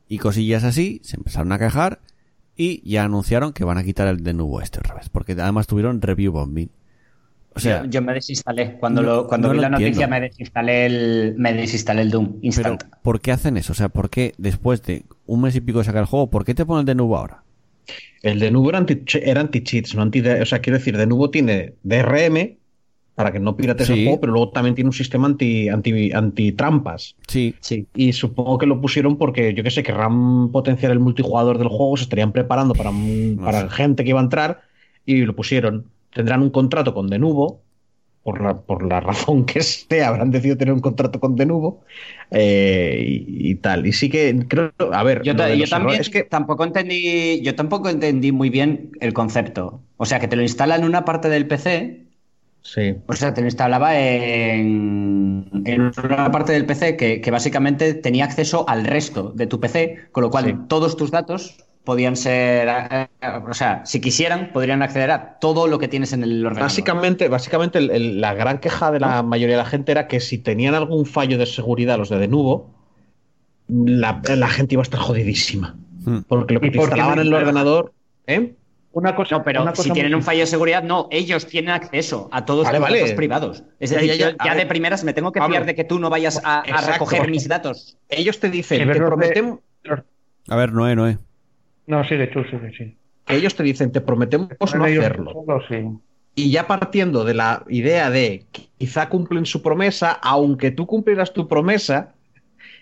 y cosillas así, se empezaron a quejar y ya anunciaron que van a quitar el de nuevo este otra vez, porque además tuvieron review bombing. O sea, yo, yo me desinstalé. Cuando, no- lo, cuando no vi lo la noticia entiendo. me desinstalé el, me desinstalé el Doom pero instant. ¿por qué hacen eso? O sea, ¿por qué después de un mes y pico de sacar el juego, ¿por qué te ponen el de nuevo ahora? El de nuevo era anti- era anti-cheats, no anti o sea, quiero decir, de nuevo tiene DRM para que no pirates Sí. el juego, pero luego también tiene un sistema anti, anti, anti-trampas. Sí, Sí. Y supongo que lo pusieron porque, yo qué sé, querrán potenciar el multijugador del juego, se estarían preparando para, No para sé. gente que iba a entrar y lo pusieron. Tendrán un contrato con Denuvo, por la, por la razón que sea, habrán decidido tener un contrato con Denuvo eh, y, y tal. Y sí que creo, a ver, Yo, también es que tampoco entendí, yo tampoco entendí muy bien el concepto. O sea, que te lo instala en una parte del PC, sí. o sea, te lo instalaba en, en una parte del PC que, que básicamente tenía acceso al resto de tu PC, con lo cual Sí. todos tus datos podían ser, eh, o sea, si quisieran, podrían acceder a todo lo que tienes en el ordenador. Básicamente, básicamente el- el- la gran queja de la mayoría de la gente era que si tenían algún fallo de seguridad los de Denuvo, la, la gente iba a estar jodidísima. Mm. Porque lo que ¿Y te instalaban no en el ordenador. ¿eh? Una cosa, No, pero una si tienen un fallo de seguridad, no, ellos tienen acceso a todos Vale, los vale. datos privados. Es decir, ya, ya. de primeras me tengo que fiar de que tú no vayas a, recoger mis datos. Ellos te dicen, te prometemos, a ver, Noé, Noé. No, sigue tú, sigue, sí. que ellos te dicen, te prometemos no hacerlo. solo, sí. Y ya partiendo de la idea de que quizá cumplen su promesa, aunque tú cumplieras tu promesa,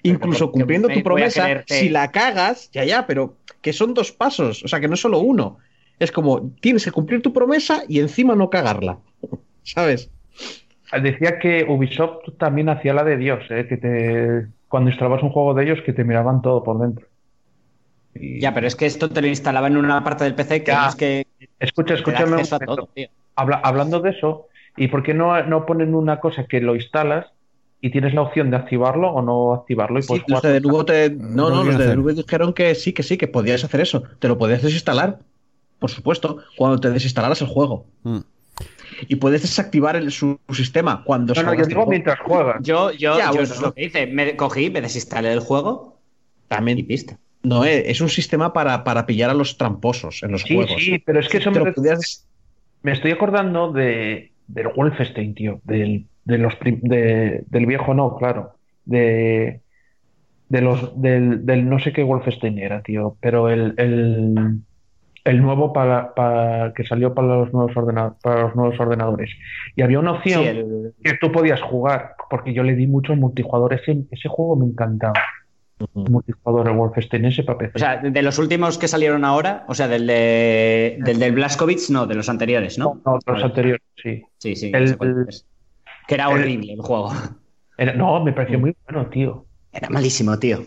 incluso cumpliendo tu promesa, si la cagas, ya, ya, pero que son dos pasos, o sea, que no es solo uno. Es como, tienes que cumplir tu promesa y encima no cagarla. ¿Sabes? Decía que Ubisoft también hacía la de Dios, ¿eh? que te, cuando instalabas un juego de ellos, que te miraban todo por dentro. Y- Ya, pero es que esto te lo instalaba en una parte del PC que Ya. es que Escucha, escúchame. a todo, tío. Habla- hablando de eso, ¿y por qué no, no ponen una cosa que lo instalas y tienes la opción de activarlo o no activarlo? Y Sí, los de Denuvo te... No, No no, los de. Denuvo dijeron que sí, que sí, que podías hacer eso. Te lo podías desinstalar, por supuesto, cuando te desinstalaras el juego. Mm. Y puedes desactivar el- su, su sistema cuando No, no, yo digo mientras juegas. Yo, yo, Ya, yo bueno, eso es lo que hice. Me cogí, me desinstalé el juego y También, pista. No, eh, es un sistema para, para pillar a los tramposos en los Sí, juegos. sí, pero es que eso me, podías- me estoy acordando de, del Wolfenstein, tío. Del, de los prim- de- del viejo no, claro. De, de los, del, del no sé qué Wolfenstein era, tío. Pero el, el, el nuevo para, para, que salió para los nuevos para los nuevos ordenadores. Y había una Sí, opción el- que tú podías jugar, porque yo le di mucho al multijugador. Ese, ese juego me encantaba. Multijugador, el Wolfenstein, ese para PC. o sea, de los últimos que salieron ahora, o sea, del de, del, del Blazkowicz, no, de los anteriores, ¿no? no, no, los anteriores, sí. Sí, sí. El- que era horrible el juego. Era- no, me pareció muy bueno, tío. Era malísimo, tío.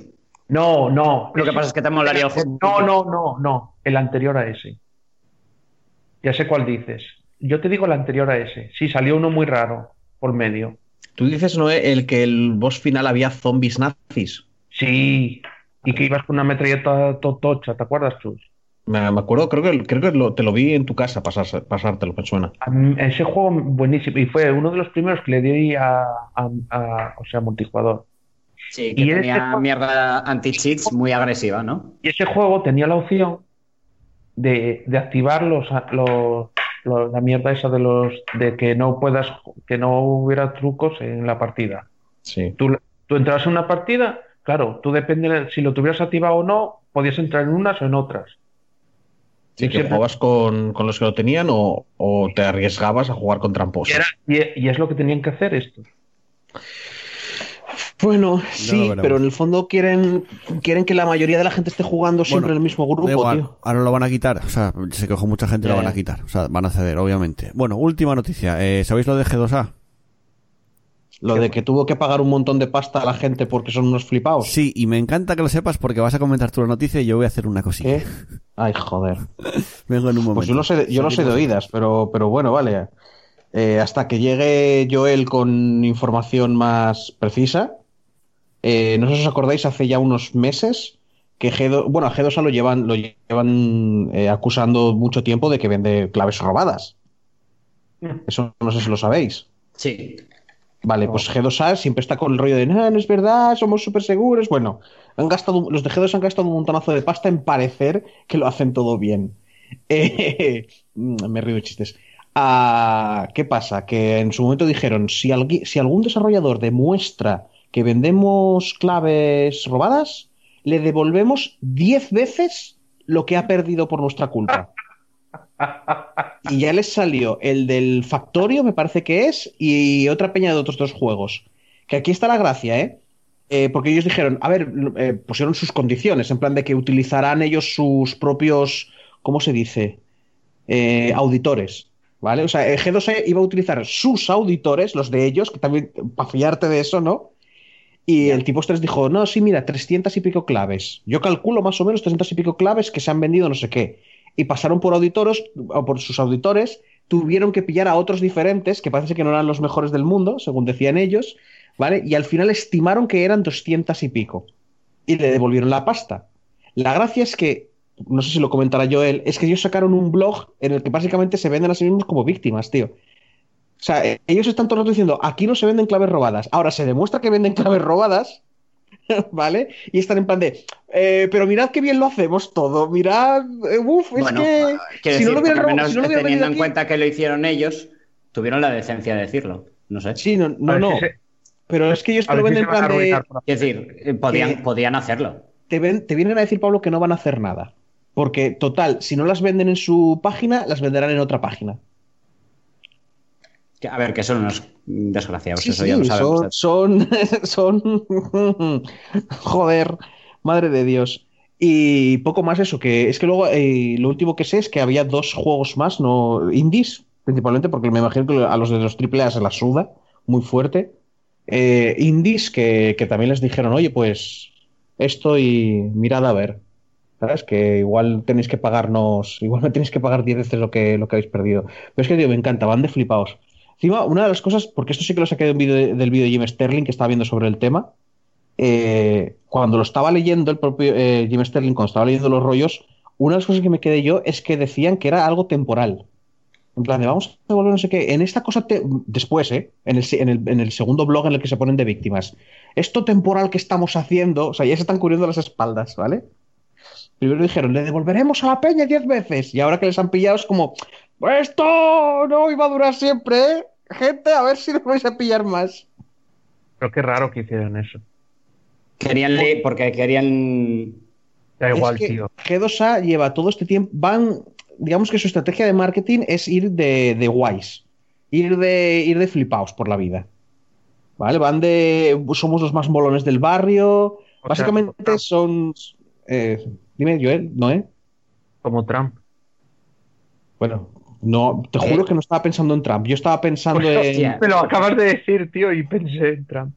No, no. Lo que pasa es que te molaría el juego. No, no, no, no. El anterior a ese. Ya sé cuál dices. Yo te digo el anterior a ese. Sí, salió uno muy raro por medio. Tú dices, ¿no? El que el boss final había zombies nazis. Sí, y que ibas con una metralleta to- tocha, ¿te acuerdas, Chus? Me, me acuerdo, creo que, creo que lo- te lo vi en tu casa pasarse- pasártelo, me suena. Ese juego buenísimo, y fue uno de los primeros que le di a, a- a- o sea, multijugador. Sí, que Y tenía este juego- mierda anti-cheats muy agresiva, ¿no? Y ese juego tenía la opción de, de activar los, los- los- la mierda esa de los de que no puedas, que no hubiera trucos en la partida. Sí. Tú, tú entrabas en una partida, claro, tú depende de si lo tuvieras activado o no, podías entrar en unas o en otras. Sí, Yo que siempre- jugabas con, con los que lo tenían o, o te arriesgabas a jugar con Y, tramposos. era- y- y es lo que tenían que hacer estos. Bueno, sí, pero en el fondo quieren, quieren que la mayoría de la gente esté jugando siempre Bueno, en el mismo grupo, igual, tío. ahora lo van a quitar. O sea, se quejó mucha gente, lo Ya, van a quitar. O sea, van a ceder, obviamente. Bueno, última noticia. Eh, ¿Sabéis lo de G2A? Lo de que tuvo que pagar un montón de pasta a la gente porque son unos flipados. Sí, y me encanta que lo sepas porque vas a comentar tú la noticia y yo voy a hacer una cosilla. ¿Qué? Ay, joder. Vengo en un momento. Pues yo lo sé, yo lo sé de oídas, pero, pero bueno, vale. Eh, hasta que llegue Joel con información más precisa. eh, no sé si os acordáis, hace ya unos meses que G2, bueno, a G2A lo llevan, lo llevan eh, acusando mucho tiempo de que vende claves robadas. Eso no sé si lo sabéis. Sí. Vale, pues G2A siempre está con el rollo de no, no es verdad, somos súper seguros. Bueno, han gastado, los de G2 han gastado un montonazo de pasta en parecer que lo hacen todo bien. Eh, me río de chistes. Ah, ¿Qué pasa? Que en su momento dijeron, si, algui- si algún desarrollador demuestra que vendemos claves robadas, le devolvemos 10 veces lo que ha perdido por nuestra culpa. Y ya les salió el del Factorio, me parece que es, y otra peña de otros dos juegos. Que aquí está la gracia, ¿eh? Eh, porque ellos dijeron, a ver, eh, pusieron sus condiciones, en plan de que utilizarán ellos sus propios, ¿cómo se dice? Eh, auditores, ¿vale? O sea, el G2E iba a utilizar sus auditores, los de ellos, que también, para fiarte de eso, ¿no? Y el tipo este les dijo, no, sí, mira, 300 y pico claves. Yo calculo más o menos 300 y pico claves que se han vendido no sé qué. Y pasaron por auditores, o por sus auditores, tuvieron que pillar a otros diferentes, que parece que no eran los mejores del mundo, según decían ellos, ¿vale? Y al final estimaron que eran 200 y pico. Y le devolvieron la pasta. La gracia es que, no sé si lo comentará Joel, es que ellos sacaron un blog en el que básicamente se venden a sí mismos como víctimas, tío. O sea, ellos están todo el rato diciendo, aquí no se venden claves robadas. Ahora se demuestra que venden claves robadas, ¿vale? Y están en plan de, "Eh, pero mirad qué bien lo hacemos todo, mirad, eh, uf, es Bueno, que... quiero si decir, no lo hubieran menos si no lo hubieran teniendo en aquí- cuenta que lo hicieron ellos, tuvieron la decencia de decirlo. No sé. Sí, no, no, no. si se- Pero es que ellos te lo venden en plan de... Quiero decir, eh, podían, Que- podían hacerlo. Te, ven- te vienen a decir, Pablo, que no van a hacer nada. Porque, total, si no las venden en su página, las venderán en otra página. A ver, que son unos desgraciados, Sí, eso sí, ya lo sabemos. son, son, son, joder, madre de Dios. Y poco más eso, que es que luego eh, lo último que sé es que había dos juegos más, no indies, principalmente porque me imagino que a los de los AAA se la suda muy fuerte. Eh, indies que, que también les dijeron, oye, pues esto y mirad a ver. ¿Sabes? Que igual tenéis que pagarnos, igual me tenéis que pagar 10 veces lo que, lo que habéis perdido. Pero es que, tío, me encanta, van de flipaos. Encima, una de las cosas, porque esto sí que lo saqué de un vídeo de- del vídeo de Jim Sterling que estaba viendo sobre el tema, eh, cuando lo estaba leyendo el propio eh, Jim Sterling, cuando estaba leyendo los rollos, una de las cosas que me quedé yo es que decían que era algo temporal. En plan de vamos a devolver no sé qué. En esta cosa, te- después, ¿eh? En el, en, el, en el segundo blog en el que se ponen de víctimas. Esto temporal que estamos haciendo, o sea, ya se están cubriendo las espaldas, ¿vale? Primero dijeron, le devolveremos a la peña diez veces. Y ahora que les han pillado es como, "Pues esto no iba a durar siempre, ¿eh? Gente, a ver si nos vais a pillar más. Pero qué raro que hicieron eso. Querían le- porque querían. Da igual, es que tío. G2A lleva todo este tiempo, van, digamos que su estrategia de marketing es ir de, de guays, ir de, ir de flipaos por la vida. ¿Vale? Van de, somos los más molones del barrio. O sea, Básicamente son, eh, dime, Joel, ¿no, eh? Como Trump. Bueno, no, te juro que no estaba pensando en Trump, yo estaba pensando Pues, en... hostia. Me lo acabas de decir, tío, y pensé en Trump.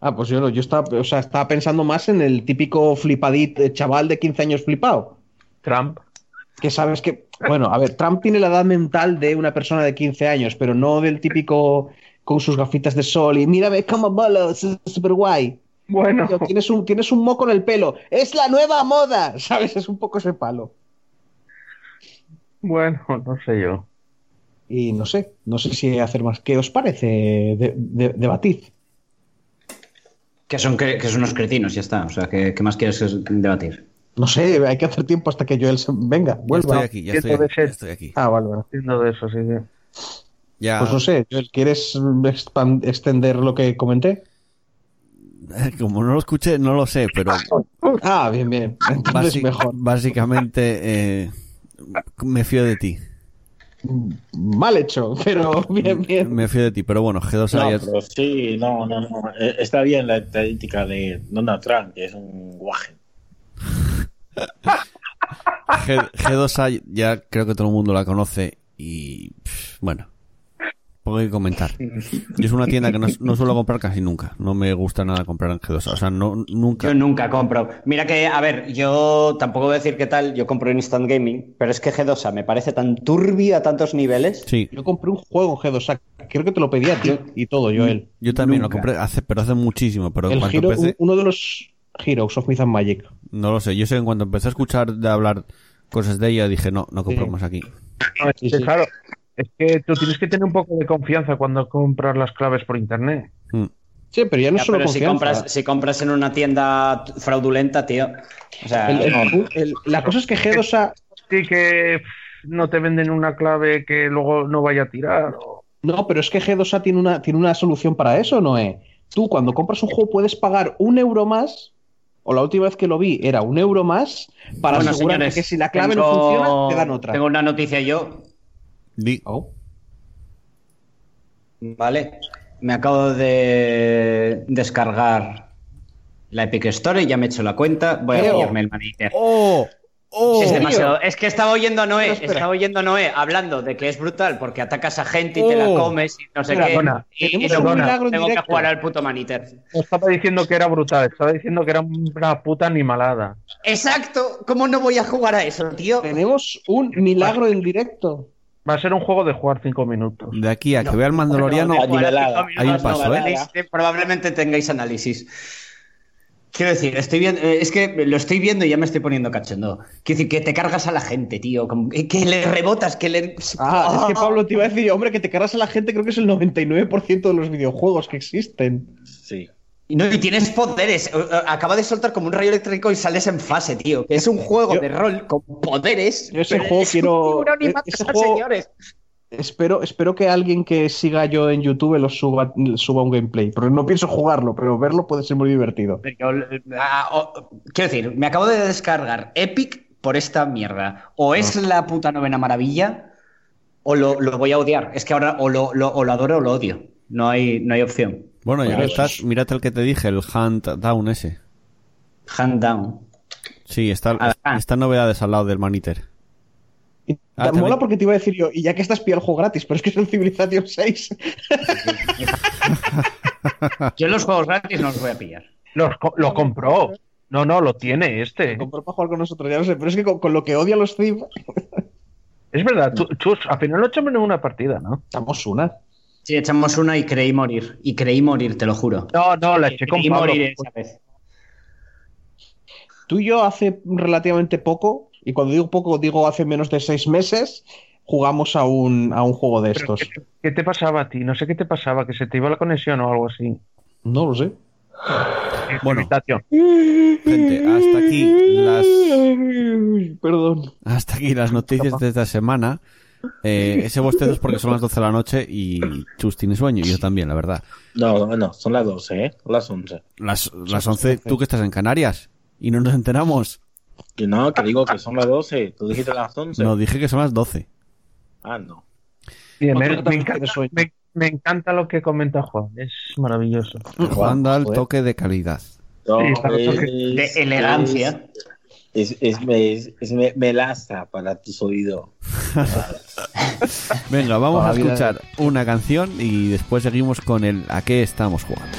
Ah, pues yo no, yo estaba, o sea, estaba pensando más en el típico flipadit, eh, chaval de 15 años flipado. Trump. Que sabes que, bueno, a ver, Trump tiene la edad mental de una persona de 15 años, pero no del típico con sus gafitas de sol y mírame cómo molo, es súper guay. Bueno, Tío, tienes un, tienes un moco en el pelo, es la nueva moda, ¿sabes? Es un poco ese palo. Bueno, no sé yo. Y no sé, no sé si hacer más. ¿Qué os parece? De, de- debatid. Que son, que, que son unos cretinos, ya está. O sea, ¿qué, qué más quieres debatir? No sé, hay que hacer tiempo hasta que Joel se... venga, Ya vuelva. estoy aquí, ya estoy ya estoy aquí. Ah, vale, vale. Entiendo de eso, sí. sí. Ya, Pues no sé, Joel, ¿quieres extender lo que comenté? como no lo escuché, no lo sé, pero Ah, bien, bien. Entonces basi- mejor. básicamente eh, me fío de ti. Mal hecho, pero bien, bien. Me fío de ti, pero bueno, G2A No, pero sí, no, no, no. Eh, Está bien la estadística de Donald Trump, que es un guaje. G, G2A ya creo que todo el mundo la conoce y bueno, poco que comentar. Yo es una tienda que no, no suelo comprar casi nunca. No me gusta nada comprar en G2A. O sea, no, nunca. Yo nunca compro. Mira que, a ver, yo tampoco voy a decir qué tal, yo compro en Instant Gaming, pero es que G2A me parece tan turbia a tantos niveles. Sí, Yo compré un juego en G2A, creo que te lo pedí a ti y todo, Joel. yo también Nunca. lo compré hace, pero hace muchísimo. Pero El Hero- empecé, uno de los Heroes of Myth and Magic. no lo sé. Yo sé que en cuanto empecé a escuchar de hablar cosas de ella, dije, no, no compro Sí. más aquí. Sí, sí. claro, es que tú tienes que tener un poco de confianza cuando compras las claves por internet. Mm. Sí, pero ya no Ya, solo pero si compras, si compras en una tienda fraudulenta, tío. O sea, El- el- no. el- la cosa es que G2A Sí que no te venden una clave que luego no vaya a tirar. o- No, pero es que G2A tiene una, tiene una solución para eso, Noé. Tú cuando compras un juego puedes pagar un euro más, o la última vez que lo vi era un euro más, para Bueno, asegurarte señores, que si la clave no funciona, te dan otra. Tengo una noticia yo, Di. Oh. ¿Vale? Me acabo de descargar la Epic Store y ya me he hecho la cuenta. Voy a pillarme el Maniter. ¡Oh! ¡Oh! Es demasiado. Es que estaba oyendo a Noé, estaba oyendo a Noé hablando de que es brutal porque atacas a gente y te la Oh. comes y no sé qué. Y, y luego un milagro en tengo que directo. jugar al puto Maniter. No estaba diciendo que era brutal, estaba diciendo que era una puta animalada. Exacto. ¿Cómo no voy a jugar a eso, tío? Tenemos un milagro en directo. Va a ser un juego de jugar cinco minutos. De aquí a que vea el Mandaloriano, No, Hay un paso, no, ¿eh? Probablemente tengáis análisis. Quiero decir, estoy viendo, eh, es que lo estoy viendo y ya me estoy poniendo cachondo. Quiero decir, que te cargas a la gente, tío. que que le rebotas, que le. Ah, es que Pablo te iba a decir, hombre, que te cargas a la gente, creo que es el 99% de los videojuegos que existen. Sí. Y No, y tienes poderes. Eh, eh, Acaba de soltar como un rayo eléctrico y sales en fase, tío. Que es un juego Yo- de rol con poderes. Yo ese juego es un quiero- y e- ese juego- señores. Espero, espero que alguien que siga yo en YouTube lo suba, suba un gameplay. Pero no pienso jugarlo, pero verlo puede ser muy divertido. Pero yo, eh, ah, oh, quiero decir, me acabo de descargar Epic por esta mierda. O es la puta novena maravilla, o lo, lo voy a odiar. Es que ahora o lo, lo- o lo adoro o lo odio. No hay, no hay opción. Bueno, ya Pues- estás, mírate el que te dije, el Hunt Down ese. Hand down. Sí, está, Ah. está novedades al lado del Maniter. Y Ah, te mola también- porque te iba a decir yo, y ya que estás pillado el juego gratis, pero es que es el Civilization 6. Yo los juegos gratis no los voy a pillar. Los co- lo compró. No, no, lo tiene este. Compró para jugar con nosotros, ya lo sé, pero es que con, con lo que odia los Civ, Es verdad, tú- chus, al final no echamos ninguna partida, ¿no? damos una. Sí, echamos una y creí morir. Y creí morir, te lo juro. No, no, la eché con Creí Pablo. morir esa vez. Tú y yo hace relativamente poco, y cuando digo poco, digo hace menos de seis meses, jugamos a un, a un juego de estos. ¿qué, qué te pasaba a ti? No sé qué te pasaba, que se te iba la conexión o algo así. No lo sé. Bueno. Invitación. Gente, hasta aquí las, Perdón. hasta aquí las noticias de esta semana. Eh, ese bostezo es porque son las 12 de la noche y Chus tiene sueño, y yo también, la verdad. No, no, son las 12, ¿eh? Las 11. Las, las 11, tú que estás en Canarias y no nos enteramos. Que no, que digo que son las 12. Tú dijiste las 11. No, dije que son las 12. Ah, no. Bien, me, me encanta, me- me encanta lo que comenta Juan, es maravilloso. Juan da el toque de calidad. De elegancia. Es, es, es, es me- melaza para tus oídos. Venga, vamos a escuchar una canción y después seguimos con el a qué estamos jugando.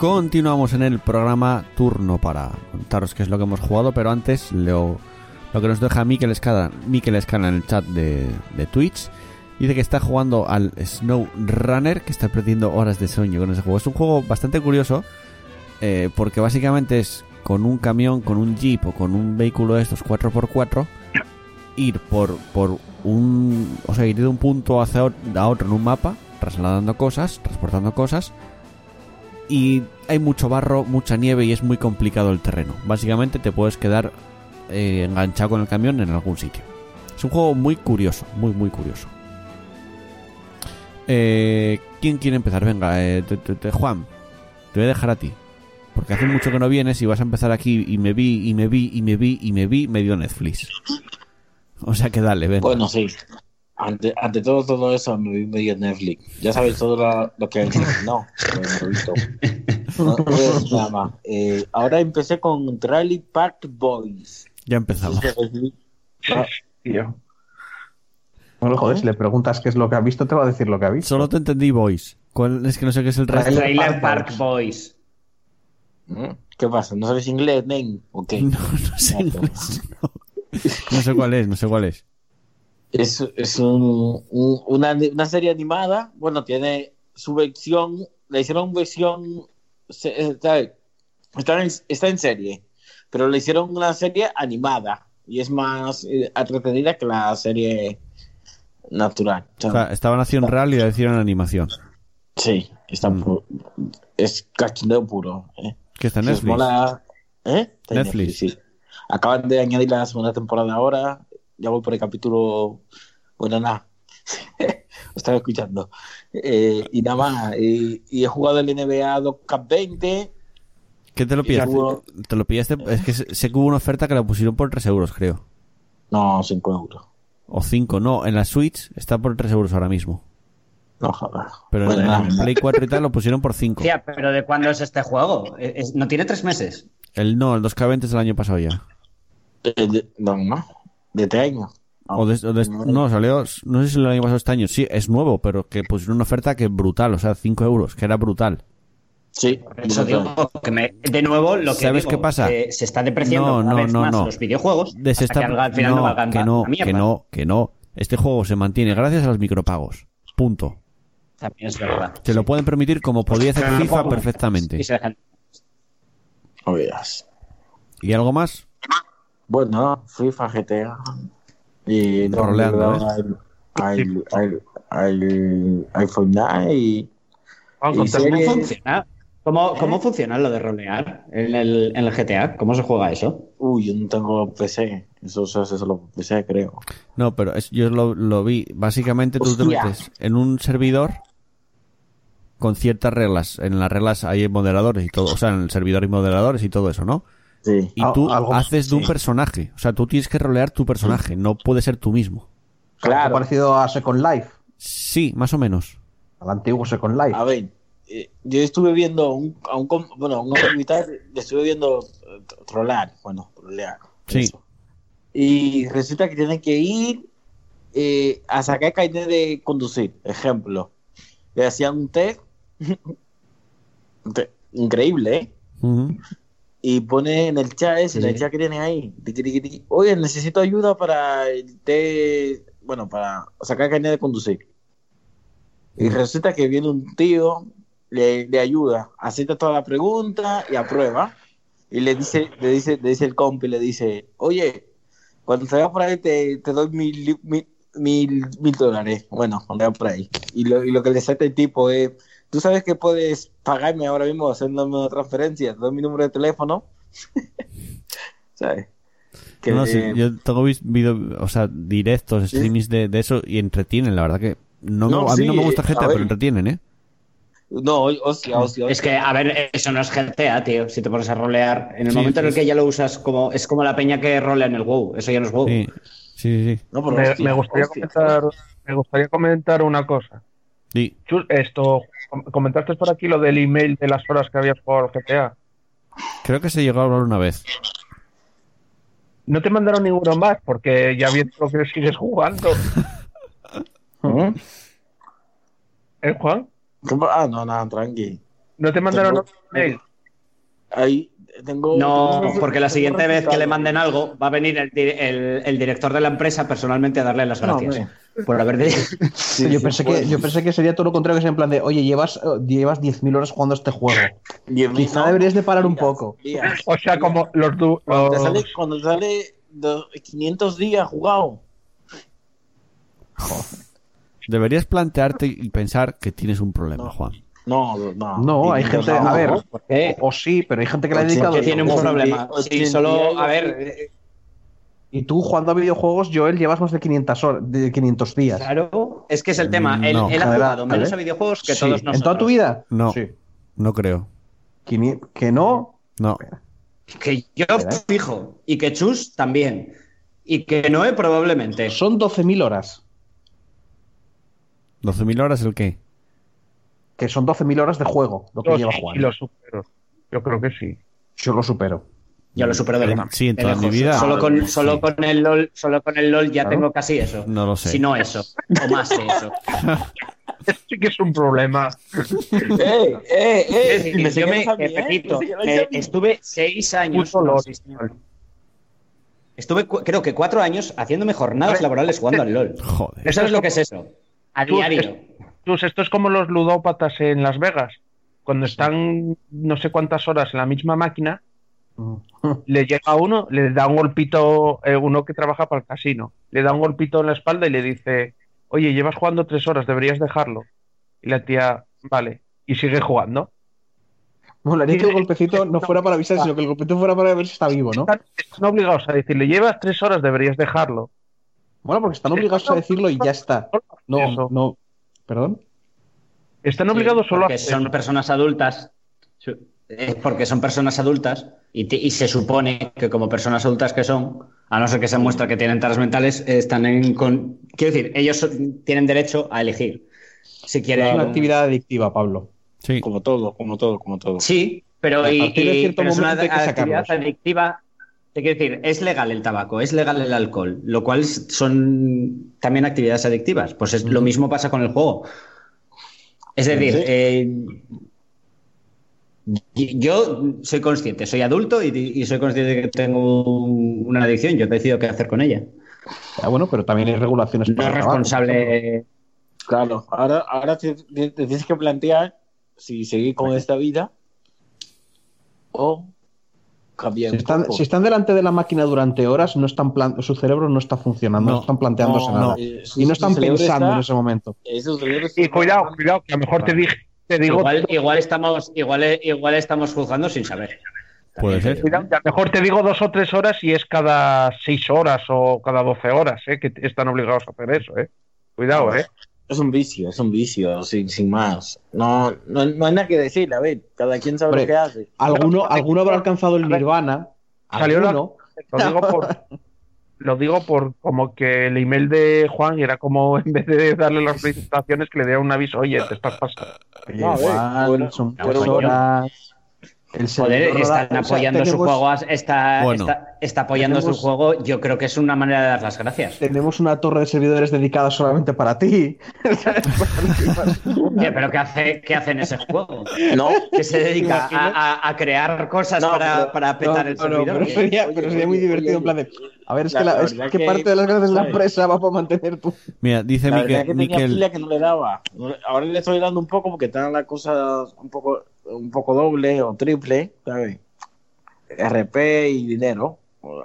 Continuamos en el programa turno para contaros qué es lo que hemos jugado, pero antes lo, lo que nos deja Mikel Escala, Mikel Escala en el chat de, de Twitch. Dice que está jugando al Snow Runner, que está perdiendo horas de sueño con ese juego. Es un juego bastante curioso, eh, porque básicamente es con un camión, con un jeep o con un vehículo de estos 4x4, ir por, por un. O sea, ir de un punto hacia ot- a otro en un mapa, trasladando cosas, transportando cosas. Y hay mucho barro, mucha nieve y es muy complicado el terreno. Básicamente te puedes quedar eh, enganchado con el camión en algún sitio. Es un juego muy curioso, muy, muy curioso. Eh, ¿Quién quiere empezar? Venga, eh, te- te- te- Juan, te voy a dejar a ti. Porque hace mucho que no vienes y vas a empezar aquí y me vi, y me vi, y me vi, y me vi medio Netflix. O sea que dale, venga. Bueno, sí. Ante, ante todo, todo eso me vi medio Netflix. Ya sabéis todo lo, lo que hay. No, lo he visto. No, no nada más. Eh, ahora empecé con Rally Park Boys. ya empezamos. Tío. Bueno, joder, si le preguntas qué es lo que ha visto, te va a decir lo que ha visto. Solo te entendí, boys. ¿Cuál es que no sé qué es el resto? Trailer Trailer Park Park Boys. ¿Mm? ¿Qué pasa? ¿No sabes inglés, nen? ¿O qué? No, no sé inglés, no. No sé cuál es, no sé cuál es. Es, es un- un- una, una serie animada. Bueno, tiene su versión. Le hicieron versión. Está, está en, está en serie. Pero le hicieron una serie animada. Y es más eh, entretenida que la serie natural. O sea, O sea, estaba en acción real y la hicieron animación. sí, está Mm. pu- es cachondeo puro. ¿eh? Que está en Si os Netflix. mola- ¿Eh? Está en Netflix. sí. Acaban de añadir la segunda temporada ahora. Ya voy por el capítulo. Bueno, nada. Lo estaba escuchando. Eh, y nada más. Y, y he jugado el NBA 2K20. ¿Qué te lo pillaste? Te lo pillaste. Es que sé que hubo una oferta que la pusieron por 3 euros, creo. No, 5 euros. O 5, no. En la Switch está por 3 euros ahora mismo. No, joder. Pero Bueno, en, nada. en Play 4 y tal lo pusieron por 5. Tía, pero ¿de cuándo es este juego? ¿No tiene tres meses? El no, el 2K20 es del año pasado ya. Eh, no, no. De este año. No. O de- o de- no, salió, no sé si el año pasado este año. Sí, es nuevo, pero que pusieron una oferta que brutal, o sea, 5 euros, que era brutal. Sí. Eso digo que me- de nuevo lo que ¿Sabes digo, qué pasa? eh, se está depreciando No, no, vez no, más no. los videojuegos hasta está- que al final no, no, valgan que no, que no, que no. Este juego se mantiene gracias a los micropagos. Punto. También es verdad. Se lo pueden permitir como podía hacer FIFA perfectamente. Y se dejan-. ¿Y algo más? Bueno, FIFA, GTA. Y no, Roleando, hay, hay, hay, hay, hay Fortnite y, contesta- ¿Cómo series. funciona? ¿Cómo, cómo funciona lo de rolear en el, en el GTA? ¿Cómo se juega eso? Uy, yo no tengo PC. Eso se hace solo PC, creo. No, pero es- yo lo, lo vi. Básicamente tú te Hostia. metes en un servidor con ciertas reglas. En las reglas hay moderadores y todo. O sea, en el servidor hay moderadores y todo eso, ¿no? Sí. Y tú algo- haces de un sí. personaje. O sea, tú tienes que rolear tu personaje. No puede ser tú mismo. Algo Claro. parecido a Second Life, Sí, más o menos. al antiguo Second Life. A ver, eh, yo estuve viendo un, a un, bueno, a un tal, le estuve viendo eh, trolar, bueno, trolear. Sí. eso. Y resulta que tienen que ir eh, a sacar carnet de conducir, ejemplo. Le hacían un test, un test increíble, ¿eh? Ujú. Y pone en el chat ese, en el chat que tienen ahí, oye, necesito ayuda para el bueno, para sacar carnet de conducir. Y resulta que viene un tío, le, le ayuda, acepta toda la pregunta y aprueba. Y le dice, le dice, le dice el compi, le dice, oye, cuando te vayas por ahí te, te doy mil, mil, mil, mil dólares. Bueno, cuando vayas por ahí. Y lo, y lo que le acepta el tipo es, tú sabes que puedes pagarme ahora mismo haciéndome una transferencia, doy mi número de teléfono. ¿Sabes? Que, No, sí, eh, yo tengo video, o sea, directos, streamings de, de eso y entretienen, la verdad que no, me- No, a mí no me gusta GTA, pero entretienen, ¿eh? no, hostia, hostia. Es que, a ver, eso no es GTA, tío. Si te pones a rolear, en el Sí, momento en el sí, que ya lo usas como. Es como la peña que rolea en el WoW. Eso ya no es WoW. Sí, sí, sí. No, me, hostia, me gustaría comentar, me gustaría comentar una cosa. Sí. Chus, Esto, com- comentaste por aquí lo del email de las horas que habías jugado al GTA. Creo que se llegó a hablar una vez. No te mandaron ninguno más porque ya viendo lo que sigues jugando. ¿Mm? ¿Eh, Juan? ¿Cómo? Ah, no, nada, tranqui. ¿No te mandaron Tengo- otro mail? Ahí tengo. No, tengo- porque la siguiente vez que le manden algo, va a venir el, di- el- el director de la empresa personalmente a darle las gracias. por haber Sí, yo, sí, pensé pues. que, yo pensé que sería todo lo contrario, que es en plan de, oye, llevas, eh, llevas 10.000 horas jugando este juego. Quizá no, deberías de parar un poco. días. O sea, como los... Cuando te los- sale, cuando te sale de 500 días jugado. Deberías plantearte y pensar que tienes un problema, No. Juan. No, no. No, hay gente, a ver, o sí, pero hay gente que le ha dedicado. Porque tiene un problema. Sí, solo, a ver, Y tú jugando a videojuegos, Joel, llevas más de 500, horas, de 500 días. claro, es que es el tema. Él, No, él ha jugado menos ¿vale? a videojuegos que Sí, todos nosotros. ¿En toda tu vida? No. Sí. No creo. Que no. No. Que yo ¿eh? fijo. Y que Chus también. Y que Noé probablemente. Son 12.000 horas. ¿12.000 horas el qué? Que son 12.000 horas de juego, lo que los- lleva y Juan. los supero. Yo creo que sí. Yo lo supero. Yo lo supero de lejos. sí, en toda mi vida. Solo con, solo Sí. con el LOL, solo con el LOL ya Claro. tengo casi eso. No lo sé. Si no eso. O más de eso. Sí que es un problema. ¡Eh, eh, eh! Me yo me, a mí, ¿eh? repito, Me eh, estuve seis años. No, Estuve, creo que cuatro años haciéndome jornadas laborales jugando al LOL. Joder. Eso ¿Sabes es lo que es eso? A diario. Esto es como los ludópatas en Las Vegas. Cuando están no sé cuántas horas en la misma máquina, le llega uno, le da un golpito, eh, uno que trabaja para el casino, le da un golpito en la espalda y le dice, oye, llevas jugando tres horas, deberías dejarlo. Y la tía, vale, y sigue jugando. Molaría que el golpecito no fuera para avisar, sino que el golpecito fuera para ver si está vivo, ¿no? Están, están obligados a decirle, llevas tres horas, deberías dejarlo. Bueno, porque están obligados a decirlo y ya está. No, no. ¿Perdón? Están obligados solo a son personas adultas. Es porque son personas adultas y, te- y se supone que como personas adultas que son, a no ser que se muestra que tienen taras mentales, están en... Con... Quiero decir, ellos son- tienen derecho a elegir si Es quieren... una actividad adictiva, Pablo. Sí. Como todo, como todo, como todo. Sí, pero, y, y- cierto pero es una que actividad adictiva. Te quiero decir, es legal el tabaco, es legal el alcohol, lo cual son también actividades adictivas. Pues es, lo mismo pasa con el juego. Es decir, Sí. eh, yo soy consciente, soy adulto y, y soy consciente de que tengo un- una adicción. Yo decido qué hacer con ella. Ah, bueno, pero también hay regulaciones No es responsable. Claro, ahora, ahora te, te- te tienes que plantear si seguir con esta vida o Si un están, poco. si están delante de la máquina durante horas, no están su cerebro no está funcionando, no, No, están planteándose No, nada. eh, su- y no están pensando está- en ese momento. Eso Y cuidado, cuidado, que a lo mejor te, dije, te digo, Igual, igual estamos, igual, igual estamos juzgando sin saber. Puede ser. cuidado, a lo mejor te digo dos o tres horas y es cada seis horas o cada doce horas, ¿eh? que están obligados a hacer eso, ¿eh? Cuidado, ¿eh? Es un vicio, es un vicio, sin, sin más. No, no, no hay nada que decir, a ver, cada quien sabe Hombre, lo que hace. Alguno, alguno habrá alcanzado el nirvana. Salió la-. Lo digo por, lo digo por como que el email de Juan era como en vez de darle las felicitaciones que le diera un aviso, oye, te estás pasando. Oye, No, bueno, son horas. El Joder, están roda- o sea, apoyando su juego, está, Bueno. está, está apoyando Tenemos- su juego. Yo creo que es una manera de dar las gracias. Tenemos una torre de servidores dedicada solamente para ti. Pero ¿qué hace, qué hace en ese juego? No, Que se dedica a, a- a crear cosas No, para, pero- para petar No, el servidor. pero sería, Oye, pero sería muy divertido en plan de. A ver, es la- que, la, la es verdad que que- parte de las gracias de la empresa va para mantener tu. Mira, dice Miquel, que tenía Miquel- que no le daba. Ahora le estoy dando un poco porque están las cosas un poco, un poco doble o triple, ¿sabes? RP y dinero.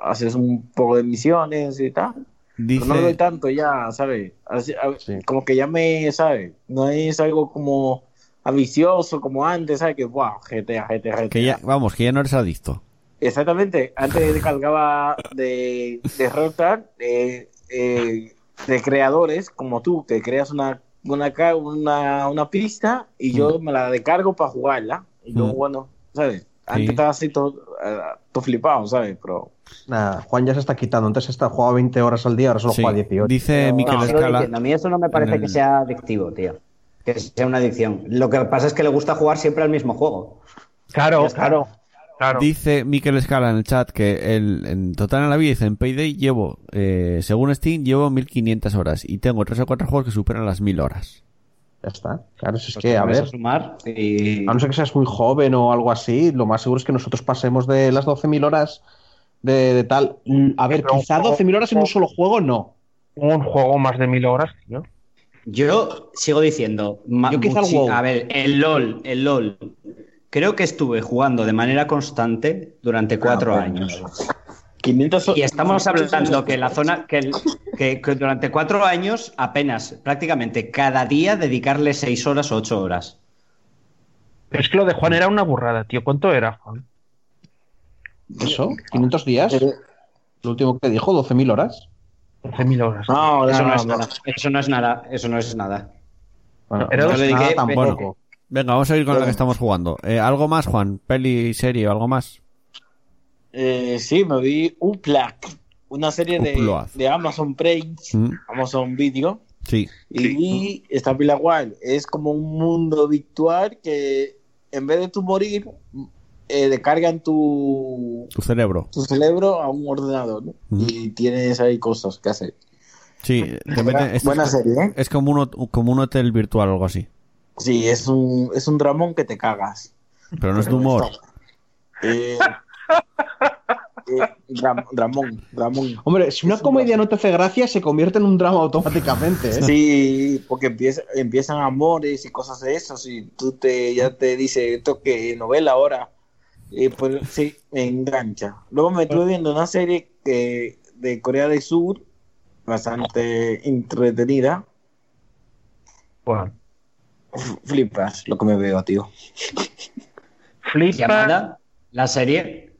Haces un poco de misiones y tal. Pero no doy tanto ya, ¿sabes? Así- a- Sí. Como que ya me, ¿sabes? No es algo como ambicioso como antes, ¿sabes? Que, wow, GTA, GTA, GTA. que ya, vamos, que ya no eres adicto. Exactamente. Antes descargaba de, de Rockstar, de, eh, de creadores como tú, que creas una, una, una, una pista y yo me la descargo para jugarla. Y yo, Mm. bueno, ¿sabes? Antes Sí. estaba así todo, eh, todo flipado, ¿sabes? Pero Nada, Juan ya se está quitando. Antes está, jugaba 20 horas al día, ahora solo Sí. juega 18. Dice Miquel No, Escala. A mí eso no me parece el- que sea adictivo, tío. Que sea una adicción. Lo que pasa es que le gusta jugar siempre al mismo juego. Claro, claro, claro. Dice Miquel Escala en el chat que el, en total en la vida dice en Payday llevo, eh, según Steam, llevo 1500 horas y tengo tres o cuatro juegos que superan las 1000 horas. Ya está. Claro, si es Pues que, a ver, sumar y- a no ser que seas muy joven o algo así, lo más seguro es que nosotros pasemos de las 12.000 horas de, de tal. A ver, Pero quizá juego- 12.000 horas en un solo juego, no. Un juego más de mil horas, tío. Yo sigo diciendo, Yo quizá el muchi- WoW. a ver, el LOL, el LOL. Creo que estuve jugando de manera constante durante cuatro Ah, años. 500 Y estamos hablando que la zona, que, el- que- que durante cuatro años apenas, prácticamente cada día dedicarle seis horas o ocho horas. Pero es que lo de Juan era una burrada, tío. ¿Cuánto era, Juan? ¿Eso? ¿500 días? Lo último que dijo, 12.000 horas. 12.000 horas. No, Eso no, no es no. nada. Eso no es nada. Eso no es nada. Bueno, Era no dos- es nada dediqué- tampoco. Venga, vamos a ir con la que estamos jugando. Eh, ¿Algo más, Juan? ¿Peli, serie o algo más? Eh, sí, me vi un Plaque, una serie de, de Amazon Prime, Mm, Amazon Video. Sí. Y vi esta pila guay. Es como un mundo virtual que en vez de tu morir, eh, descargan tu, Tu cerebro. tu cerebro a un ordenador. ¿no? Ujú. Y tienes ahí cosas que hacer. Sí, te meten- Buena es, serie, ¿eh? es como un, como un hotel virtual o algo así. Sí, es un, es un dramón que te cagas. Pero no es de humor. Eh, eh, dram- dramón, dramón. Hombre, si una comedia no te hace gracia, se convierte en un drama automáticamente, ¿eh? Sí, porque empieza, empiezan amores y cosas de esas y tú te ya te dice esto que novela ahora. Y pues sí, me engancha. Luego me estuve viendo una serie que, de Corea del Sur, bastante entretenida. Juan. Flipas lo que me veo, tío. Flipa. Llamada, la serie.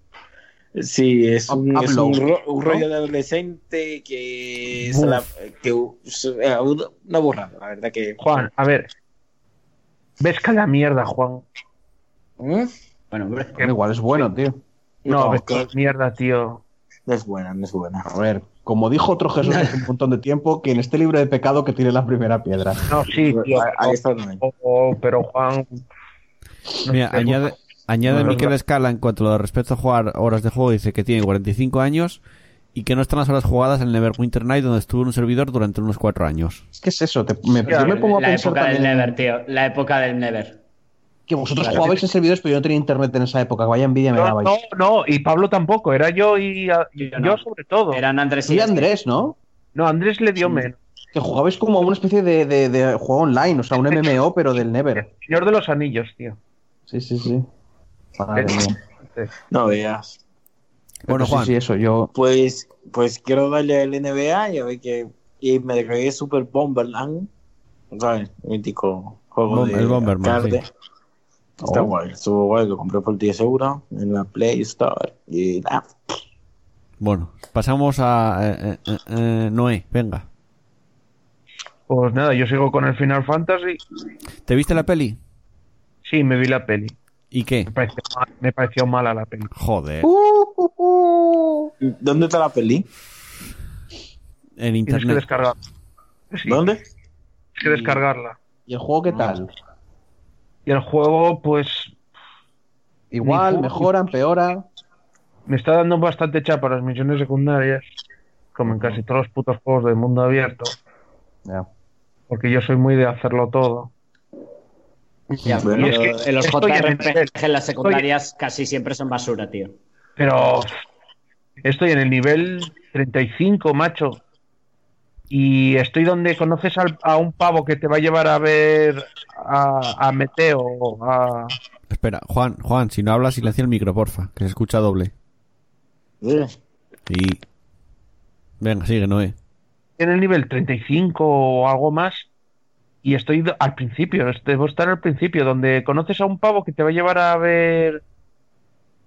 Sí, es un, es un, rollo de adolescente que es la- que eh, una burrada, la verdad que. Juan, a ver. ¿Ves que la mierda, Juan? ¿Mm? Bueno, hombre. Igual es bueno, tío. No, No, ves que la mierda, tío. No es buena, no es buena. A ver, como dijo otro Jesús hace un montón de tiempo, quien esté libre de pecado que tire la primera piedra. No, sí, tío. Ahí- está también. pero- pero Juan. no Mira, añade, añade No, Miquel no. Escala en cuanto a lo respecto a jugar horas de juego, dice que tiene 45 años y que no están las horas jugadas en el Neverwinter Night donde estuvo en un servidor durante unos 4 años. ¿Qué es eso? Te- me- yo me pongo a la pensar época del Never, tío. La época del Never. Que vosotros Claro. jugabais en servidores, pero yo no tenía internet en esa época. Vaya envidia me No, dabais. no, no, y Pablo tampoco, era yo y a- y Yo yo, no. sobre todo. Eran Andrés Sí, y Andrés, ¿no? No, Andrés le dio menos. Que jugabais como una especie de, de- de juego online, o sea, un MMO, pero del Never. Señor de los Anillos, tío. Sí, sí, sí. Madre mía. No veas. Bueno, Sí, Juan, Sí, eso, yo. Pues, pues quiero darle al NBA y a ver que. Y me descargué Super Bomberland. ¿Sabes? Mítico juego de el Bomberman, sí. Está Oh. guay, estuvo guay, lo compré por 10 euros en la Play Store. Y nada. bueno, pasamos a eh, eh, eh, Noé, venga. Pues nada, yo sigo con el Final Fantasy. ¿Te viste la peli? Sí, me vi la peli. ¿Y qué? Me pareció, mal- me pareció mala la peli. Joder, ¿Dónde está la peli? en Tienes que internet. descargarla. Sí, ¿Dónde? Tienes que descargarla. ¿Y el juego qué tal? Y el juego, pues, Igual, mejora, empeora. me está dando bastante chapa las misiones secundarias. Como en casi todos los putos juegos de mundo abierto. Ya. Porque yo soy muy de hacerlo todo. Ya, Bueno, Y es que en los JRPG en las secundarias casi siempre son basura, tío. Pero estoy en el nivel 35, macho. Y estoy donde conoces al- a un pavo que te va a llevar a ver a, a Meteo. A... Espera, Juan, Juan, si no hablas, silencia el micro, porfa, que se escucha doble. Eh, Y... Venga, sigue, Noé. En el nivel 35 o algo más. Y estoy al principio, debo estar al principio, donde conoces a un pavo que te va a llevar a ver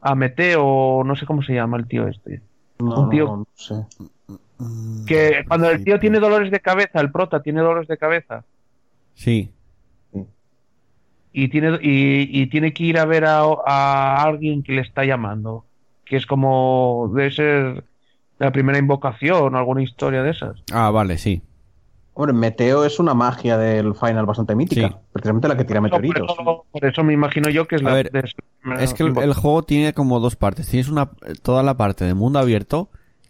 a Meteo, no sé cómo se llama el tío este. No, Un tío- no, no sé. Que cuando el tío tiene dolores de cabeza, el prota tiene dolores de cabeza. Sí, y tiene y, y tiene que ir a ver a, a alguien que le está llamando que es como debe ser la primera invocación o alguna historia de esas Ah, vale, sí. Hombre, Meteo es una magia del final bastante mítica. Sí. Precisamente la que tira meteoritos. por, eso, por eso me imagino yo que es A la ver, de- Es que el, el juego tiene como dos partes. Tienes una toda la parte de mundo abierto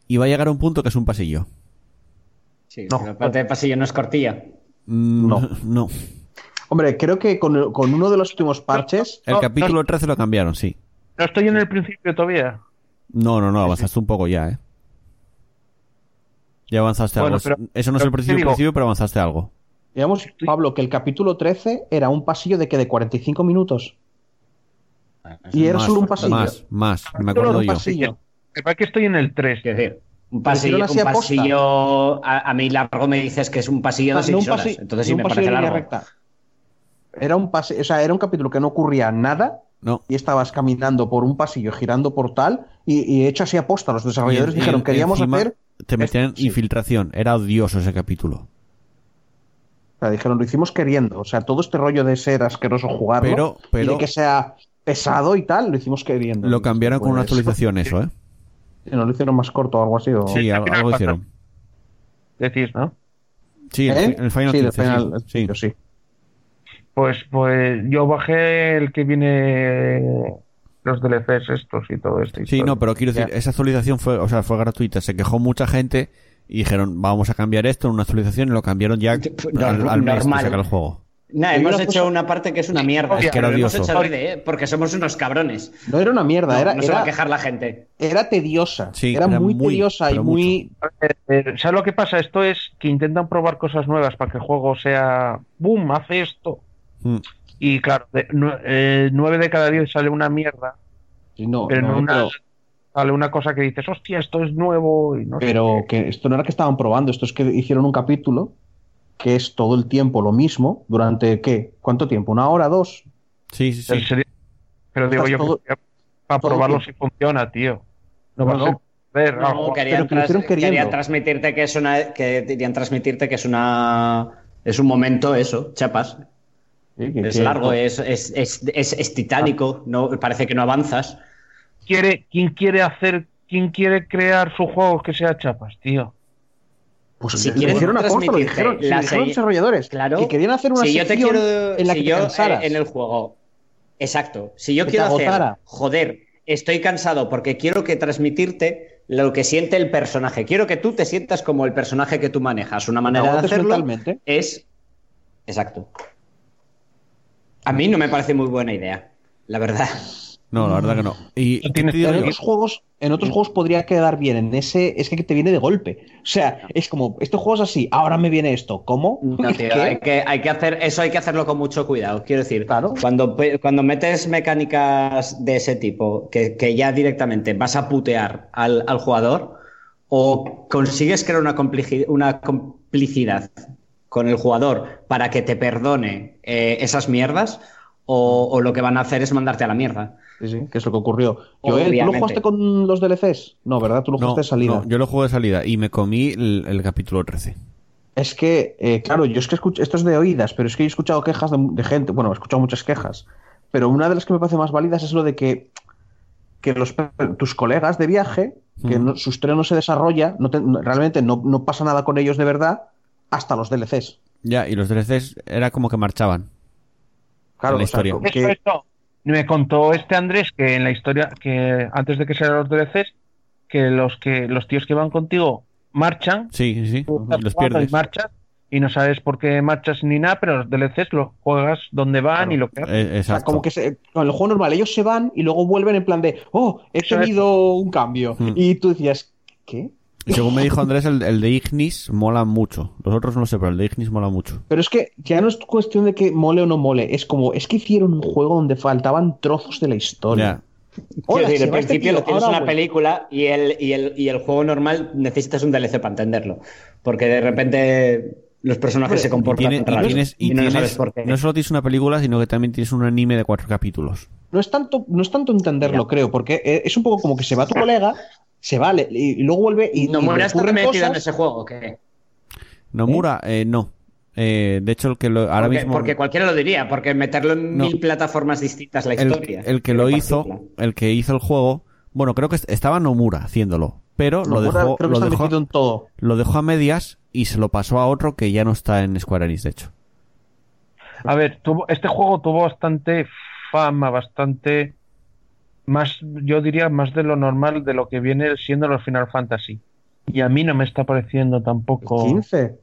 y va a llegar a un punto que es un pasillo. Sí, No. pero la parte de pasillo no es cortilla. Mm, No. no. Hombre, creo que con, con uno de los últimos parches. El No, capítulo 13 lo cambiaron, sí. No estoy en el principio todavía. No, no, no, avanzaste un poco ya, ¿eh? Ya avanzaste Bueno, algo. pero- Eso no es el principio, pero avanzaste algo. Digamos, Pablo, que el capítulo 13 era un pasillo de que de 45 minutos. Y era más, solo un pasillo. Más, más, me Solo acuerdo un yo. Pasillo. Que pasa que estoy en el 3. Quiero decir, un pasillo, un pasillo a, a mí largo me dices que es un pasillo de Ah, seis no un horas. Entonces no sí me parece largo. recta. Era un pase, o sea, era un capítulo que no ocurría nada No. y estabas caminando por un pasillo, girando por tal, y, y hecho así aposta. Los desarrolladores Y dijeron, queríamos hacer. Te metían sí. infiltración. Era odioso ese capítulo. O sea, dijeron, lo hicimos queriendo. O sea, todo este rollo de ser asqueroso jugarlo Pero- pero- y de que sea pesado y tal, lo hicimos queriendo. Lo cambiaron con una Pues, actualización, eso, ¿eh? Sí, ¿No lo hicieron más corto o algo así? O... Sí, algo, algo hicieron. Decís, ¿no? Sí, el, ¿Eh? el Final sí, 15, el final, sí, sí. sí. Pues, pues yo bajé el que viene los DLCs estos y todo esto. Sí, no, pero quiero decir, Ya. esa actualización fue, o sea, fue gratuita. Se quejó mucha gente y dijeron, vamos a cambiar esto en una actualización y lo cambiaron ya al, al mes de Normal. sacar el juego. Nah, hemos una hecho cosa- una parte que es una mierda. Es que era hemos hecho adrede, ¿eh? Porque somos unos cabrones. No era una mierda, No, era, no se va a quejar la gente. era tediosa. Sí, era, era muy, muy, tediosa y muy. Eh, ¿Sabes lo que pasa? Esto es que intentan probar cosas nuevas para que el juego sea ¡boom! hace esto. Mm. Y claro, de, nue- eh, nueve de cada diez sale una mierda, Sí, no, pero no, una pero- sale una cosa que dices, hostia, esto es nuevo y no sé Pero que esto no era que estaban probando, esto es que hicieron un capítulo que es todo el tiempo lo mismo, durante ¿qué? ¿Cuánto tiempo? ¿Una hora, dos? Sí, sí, sí. Pero digo yo, todo- que para probarlo si funciona, tío. No No, no. ver, No, querían, pero que lo hicieron tras- queriendo. querían transmitirte que es una que querían transmitirte que es una es un momento eso, chapas. Sí, que- Es que- largo, es, es, es, es, es titánico, no parece que no avanzas. quiere, ¿Quién quiere hacer, quién quiere crear su juego que sea chapas, tío? Pues Si quieren hicieron a posta, lo dijeron, la desarrolladores Claro. que querían hacer una si yo te quiero en la si que yo te eh, en el juego. Exacto. Si yo quiero hacer, joder, estoy cansado porque quiero que transmitirte lo que siente el personaje. Quiero que tú te sientas como el personaje que tú manejas. Una manera de hacerlo mentalmente. es exacto. A mí no me parece muy buena idea, la verdad. No, la verdad que no. Y No ¿qué tienes te digo En yo? otros juegos, en otros juegos podría quedar bien. En ese es que te viene de golpe. O sea, es como, este juego es así, ahora me viene esto. ¿Cómo? No, tío, ¿Qué? hay que, hay que hacer, eso hay que hacerlo con mucho cuidado. Quiero decir, Claro. cuando, cuando metes mecánicas de ese tipo, que, que ya directamente vas a putear al, al jugador, o consigues crear una, una complicidad con el jugador para que te perdone eh, esas mierdas, o, o lo que van a hacer es mandarte a la mierda. Sí, sí, que es lo que ocurrió. Joel, ¿tú lo jugaste con los DLCs? No, ¿verdad? Tú lo No, jugaste de salida. no, yo lo juego de salida y me comí el, el capítulo 13. Es que, eh, claro, yo es que escucho, esto es de oídas, pero es que yo he escuchado quejas de, de gente, bueno, he escuchado muchas quejas, pero una de las que me parece más válidas es lo de que, que los, tus colegas de viaje, que Mm. no- su estreno no se desarrolla, no te- no- realmente no, no pasa nada con ellos de verdad, hasta los DLCs. Ya, y los DLCs era como que marchaban. Claro, la o sea, historia. que- eso. Me contó este Andrés que en la historia, que antes de que salieran los DLCs, que los que los tíos que van contigo marchan, Sí, sí, los jugando y pierdes. marchas y no sabes por qué marchas ni nada, pero los DLCs los juegas donde van Claro. y lo que hacen. Eh, o sea, como que se- con el juego normal ellos se van y luego vuelven en plan de, oh, he tenido un cambio. Mm. Y tú decías, ¿qué? Y según me dijo Andrés, el, el de Ignis mola mucho. Los otros no sé, pero el de Ignis mola mucho. Pero es que ya no es cuestión de que mole o no mole, es como, es que hicieron un juego donde faltaban trozos de la historia. Hola, decir, este principio tío, lo tienes ahora una película y el, y, el, y el juego normal necesitas un DLC para entenderlo. Porque de repente los personajes se Y, comportan tiene- y raros tienes, y y no tienes- sabes por qué. no solo tienes una película, sino que también tienes un anime de cuatro capítulos. No es tanto, no es tanto entenderlo, creo, porque eh, es un poco como que se va tu colega, se va le- y, y luego vuelve y, ¿No y mueras ocurren metido en ese juego? ¿qué? Nomura, eh, no. Eh, de hecho, el que lo, ahora porque, mismo. porque cualquiera lo diría, porque meterlo en No. mil plataformas distintas la el, historia. el que lo hizo, partirla. el que hizo el juego, bueno, creo que est- estaba Nomura haciéndolo, pero lo Nomura dejó, creo que lo está dejó, en todo. lo dejó a medias y se lo pasó a otro que ya no está en Square Enix, de hecho. A ver, tuvo, este juego tuvo bastante fama, bastante más, yo diría, más de lo normal de lo que viene siendo los Final Fantasy. Y a mí no me está pareciendo tampoco. 15.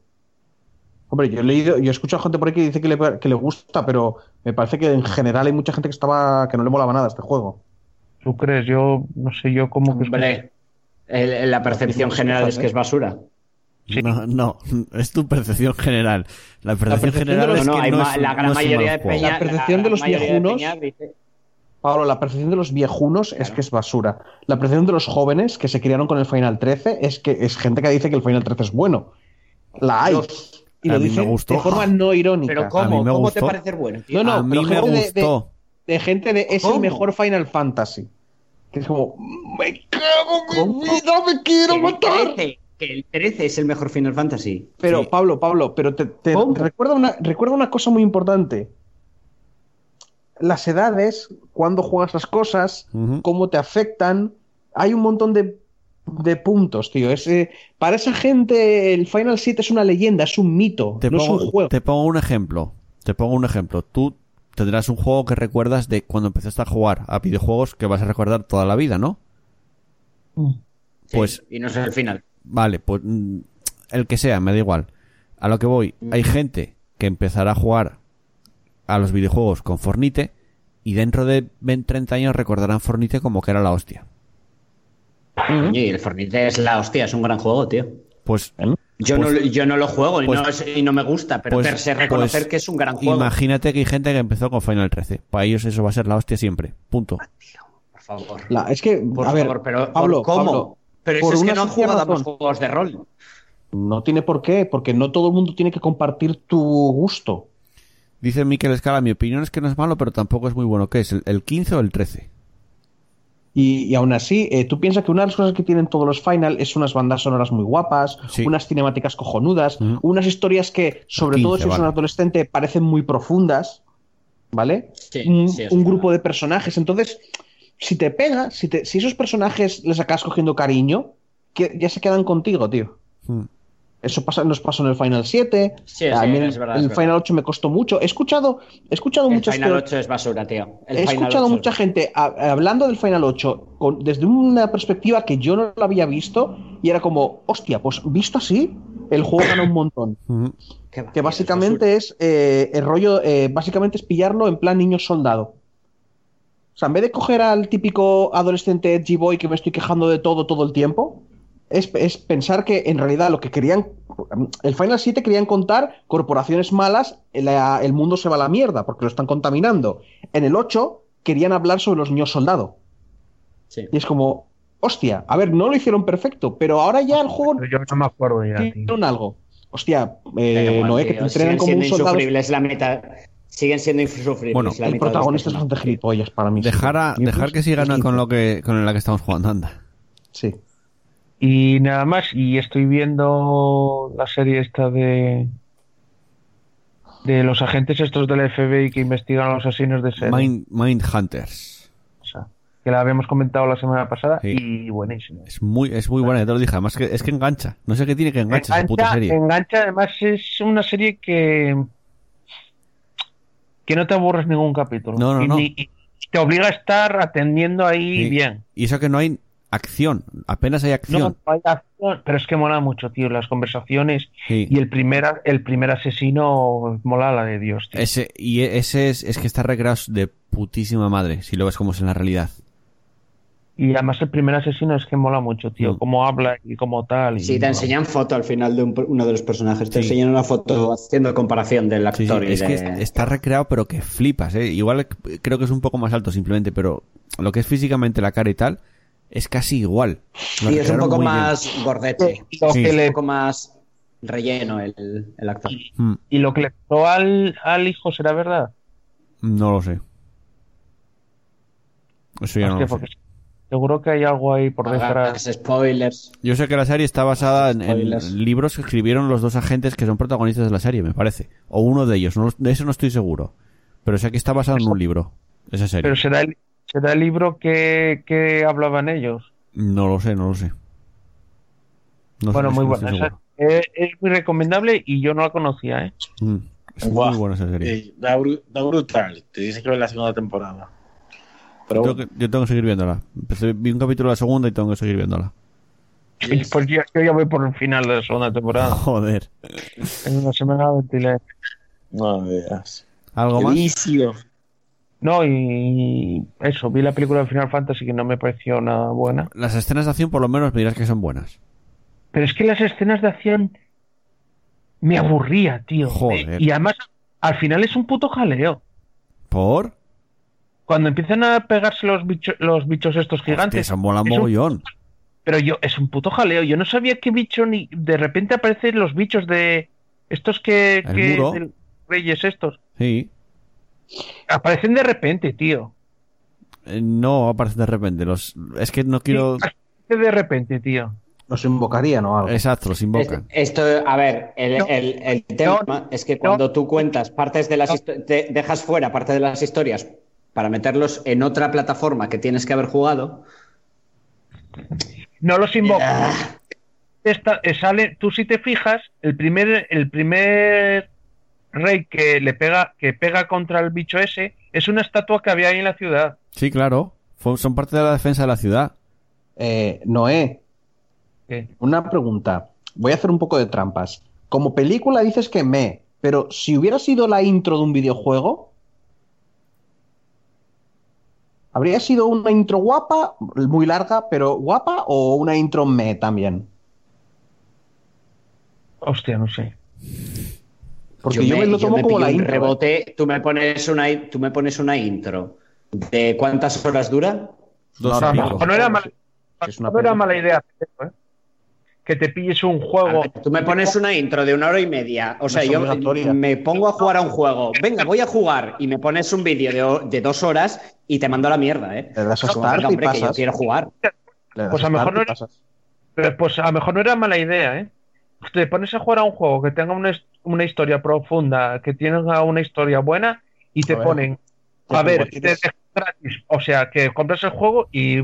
Hombre, yo he leído, yo he escuchado gente por ahí que dice que le, que le gusta, pero me parece que en general hay mucha gente que estaba que no le molaba nada este juego. ¿Tú crees? Yo no sé, yo como que... Hombre, el- la percepción general es que es basura. No, no, es tu percepción general. La percepción, general los- es No, que hay no es un- la gran no mayoría de juego. peña. La percepción de los viejunos- peña dice- Pablo, la percepción de los viejunos es que es basura. La percepción de los jóvenes que se criaron con el Final 13 es que es gente que dice que el Final 13 es bueno. La hay. Y A lo mí me dicen gustó. de forma no irónica. Pero A mí ¿cómo? ¿Cómo te gustó. parece bueno? tío? No, no, a mí me gente de- de- gustó. de gente de es el mejor Final Fantasy. Que es como, me cago en mi vida, me quiero matar. 13, que el 13 es el mejor Final Fantasy. Pero Sí. Pablo, Pablo, pero te, te una, recuerda una cosa muy importante. Las edades, cuando juegas las cosas, cómo te afectan. Hay un montón de, de puntos, tío. Es, eh, para esa gente, el Final 7 es una leyenda, es un mito, Te no pongo, es un juego. te pongo un ejemplo. Te pongo un ejemplo. Tú tendrás un juego que recuerdas de cuando empezaste a jugar a videojuegos que vas a recordar toda la vida, ¿no? Sí, Pues- y no es el final. Vale, pues mm, el que sea, me da igual. A lo que voy, hay gente que empezará a jugar a los videojuegos con Fornite y dentro de 20, 30 años recordarán Fornite como que era la hostia. Y el Fornite es la hostia, es un gran juego, tío. Pues Yo, Pues- no, yo no lo juego y, pues- no, es- y no me gusta, pero pues- per se reconocer pues que es un gran juego. imagínate que hay gente que empezó con Final 13. Para ellos eso va a ser la hostia siempre. Punto. Por favor. La- es que, Por a ver, favor, pero Pablo, ¿por ¿cómo? Pablo, pero eso es que no han jugado a juegos de rol. no tiene por qué, porque no todo el mundo tiene que compartir tu gusto. Dice Miquel Escala, mi opinión es que no es malo, pero tampoco es muy bueno. ¿Qué es? ¿El, el 15 o el 13? Y, y aún así, eh, tú piensas que una de las cosas que tienen todos los Final es unas bandas sonoras muy guapas, Sí. unas cinemáticas cojonudas, Ujú. unas historias que, sobre 15, todo si eres un adolescente, parecen muy profundas, ¿vale? Sí, un sí, grupo de personajes. Entonces, si te pega, si, te- si esos personajes les acabas cogiendo cariño, que ya se quedan contigo, tío. Hmm. Eso pasa, nos pasó en el Final 7. Sí, en es verdad, el es. Final 8 me costó mucho. He escuchado, he escuchado El muchas Final teo- 8 es basura, tío. El He Final escuchado 8 mucha es- gente a- hablando del Final 8 con- desde una perspectiva que yo no lo había visto y era como, hostia, pues visto así, el juego gana un montón. Va, Que es básicamente es eh, el rollo, eh, básicamente es pillarlo en plan niño soldado. O sea, en vez de coger al típico adolescente edgy boy que me estoy quejando de todo todo el tiempo, es, es pensar que en realidad lo que querían. El Final 7 querían contar corporaciones malas, la- el mundo se va a la mierda porque lo están contaminando. En el 8 querían hablar sobre los niños soldado. Sí. Y es como, hostia, a ver, no lo hicieron perfecto, pero ahora ya el juego Pero yo no me acuerdo ya, tío. tiene algo. Hostia, eh, Noé, que te entrenan siguen como un siendo soldado. insufribles la mitad. Siguen siendo insufribles. Bueno, la El protagonista es bastante gilipollas para mí. Dejar, a- dejar que sigan con lo que con la que estamos jugando, anda. Sí. Y nada más, y estoy viendo la serie esta de de los agentes estos del FBI que investigan a los asesinos de serie, Mind, Mind Hunters. o sea, que la habíamos comentado la semana pasada Sí. y buenísimo. Es muy, es muy buena, ya te lo dije. Además, que, es que engancha. No sé qué tiene que engancha esa puta serie. engancha, además es una serie que que no te aburres ningún capítulo. No, no, y, no. y te obliga a estar atendiendo ahí Sí. bien. Y eso que no hay acción. Apenas hay No, acción. no hay acción, pero es que mola mucho, tío, las conversaciones Sí. y el primer, el primer asesino mola la de Dios, tío. Ese, y ese es, es que está recreado de putísima madre, si lo ves como es en la realidad. Y además el primer asesino es que mola mucho, tío, Mm. cómo habla y cómo tal. y Sí, te mola. enseñan foto al final de un- uno de los personajes. Te Sí. enseñan una foto haciendo comparación del Sí, sí, actor y es que de- está recreado, pero que flipas, ¿eh? Igual creo que es un poco más alto simplemente, pero lo que es físicamente la cara y tal, es casi igual. Lo Y es un poco muy bien. más gordete. Lo Sí. que Es le- un poco más relleno el, el actor. Mm, y lo que le pasó al, al hijo será verdad. no lo sé. Eso ya no lo sé. porque seguro que hay algo ahí por detrás. spoilers. Yo sé que la serie está basada en, libros que escribieron los dos agentes que son protagonistas de la serie, me parece. O uno de ellos, no, de eso no estoy seguro. Pero sé que está basado en un libro, esa serie. Pero será el, será el libro que, que hablaban ellos. No lo sé, no lo sé. No sé, bueno, muy no Esa- eh, es muy recomendable y yo no la conocía, ¿eh? Mm, es muy buena esa serie. Eh, da, bru- da brutal. Te dice que es la segunda temporada. Pero Tengo bueno, que- yo tengo que seguir viéndola. Empecé- vi un capítulo de la segunda y tengo que seguir viéndola. Pues yo, yo ya voy por el final de la segunda temporada. Joder. En una semana ventilé. No veas. ¿Algo Qué más? vicio. No, y eso, vi la película de Final Fantasy que no me pareció nada buena. Las escenas de acción por lo menos me dirás que son buenas. Pero es que las escenas de acción me aburría, tío. Joder. Y además, al final es un puto jaleo. ¿Por? Cuando empiezan a pegarse los bichos, los bichos estos Hostia, gigantes. es un- mogollón. Pero yo, es un puto jaleo. Yo no sabía qué bicho ni. De repente aparecen los bichos de. Estos que. El que muro. reyes estos. Sí. Aparecen de repente, tío. Eh, No aparece de repente. Los... Es que no quiero... Sí, de repente, tío. Los invocarían o algo. Exacto, los invocan. Esto, a ver, el, No. el- el tema No. es que cuando tú cuentas partes de las te dejas fuera parte de las historias para meterlos en otra plataforma que tienes que haber jugado. No los invocan. ah, esta, eh, sale, tú si te fijas, el primer, el primer rey que le pega, que pega contra el bicho ese, es una estatua que había ahí en la ciudad. Sí, claro. Fue- Son parte de la defensa de la ciudad. Eh, Noé, ¿Qué? una pregunta. Voy a hacer un poco de trampas. Como película dices que me, pero si hubiera sido la intro de un videojuego, ¿habría sido una intro guapa, muy larga, pero guapa, o una intro me también? Hostia, no sé. Porque yo, me, lo tomo como pillo la un intro. ¿eh? rebote, tú me pones una tú me pones una intro. ¿De cuántas horas dura? Dos No, y no, era mala, Es una no era mala idea hacer eso, ¿eh? que te pilles un juego. ver, tú me pones una intro de una hora y media. O sea, yo me pongo a jugar a un juego. Venga, voy a jugar. Y me pones un vídeo de, dos horas y te mando a la mierda, ¿eh? Le das a y hombre, que yo quiero jugar. Pues a mejor no era- Pues a lo mejor no era mala idea, ¿eh? Te pones a jugar a un juego que tenga una, his- una historia profunda, que tenga una historia buena y te A ponen, a ver, te tienes- dejan gratis. O sea, que compras el juego y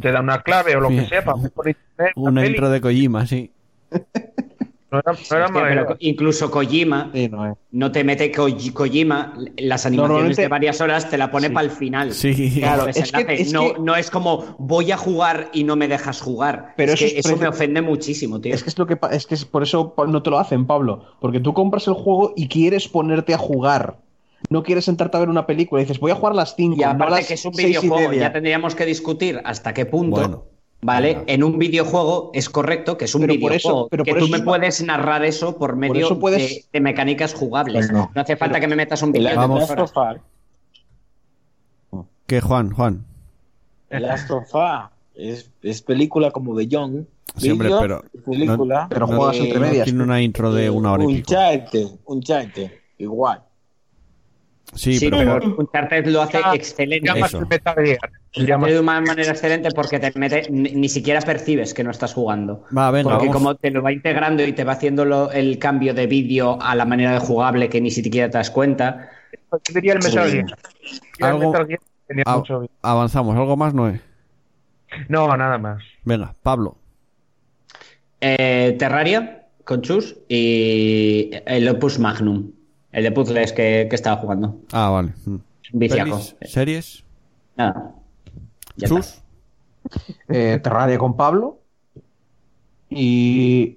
te da una clave o lo que sea para una intro de Kojima, sí. No era, no era Hostia, mala pero idea. incluso Kojima Sí, no te mete Ko- Kojima las animaciones de varias horas, te la pone Sí. para el final. Sí. Claro, es que- desenlace. es no, que- no es como voy a jugar y no me dejas jugar. Pero es eso que es eso me ofende muchísimo, tío. Es que es lo que es que es por eso no te lo hacen, Pablo, porque tú compras el juego y quieres ponerte a jugar. No quieres sentarte a ver una película y dices, voy a jugar las 5, Y no aparte las que es un videojuego, ya tendríamos que discutir hasta qué punto, Bueno. ¿Vale? En un videojuego es correcto que es un Pero por eso- videojuego, pero que por tú eso me es- puedes narrar eso por medio eso puedes- de, de mecánicas jugables. Bueno. no hace falta que me metas un vídeo de Vamos. ¿Qué, Juan? Juan. Last of Us. Es, es película como de hombre, Vídeo, pero- Película. Pero juegas Eh, entre medias. Tiene una intro de una hora y pico. Uncharted, Uncharted, igual. Sí, Sí, pero... pero Uncharted lo hace Ya- excelente. Gear. Llama- de una manera excelente porque te mete, ni, ni siquiera percibes que no estás jugando. Va, venga, porque vamos. como te lo va integrando y te va haciendo lo- el cambio de vídeo a la manera de jugable que ni siquiera te das cuenta. Yo diría el Metal. Gear. Yo el Algo- Metal Gear tenía mucho- avanzamos. ¿Algo más, Noé? No, nada más. Venga, Pablo. Eh, Terraria con Chus y el Opus Magnum, el de puzzles que, que estaba jugando. Ah, vale. Mm. Viciaco. Pelis, ¿Series? Nada. Ya está. Eh, Terraria con Pablo. Y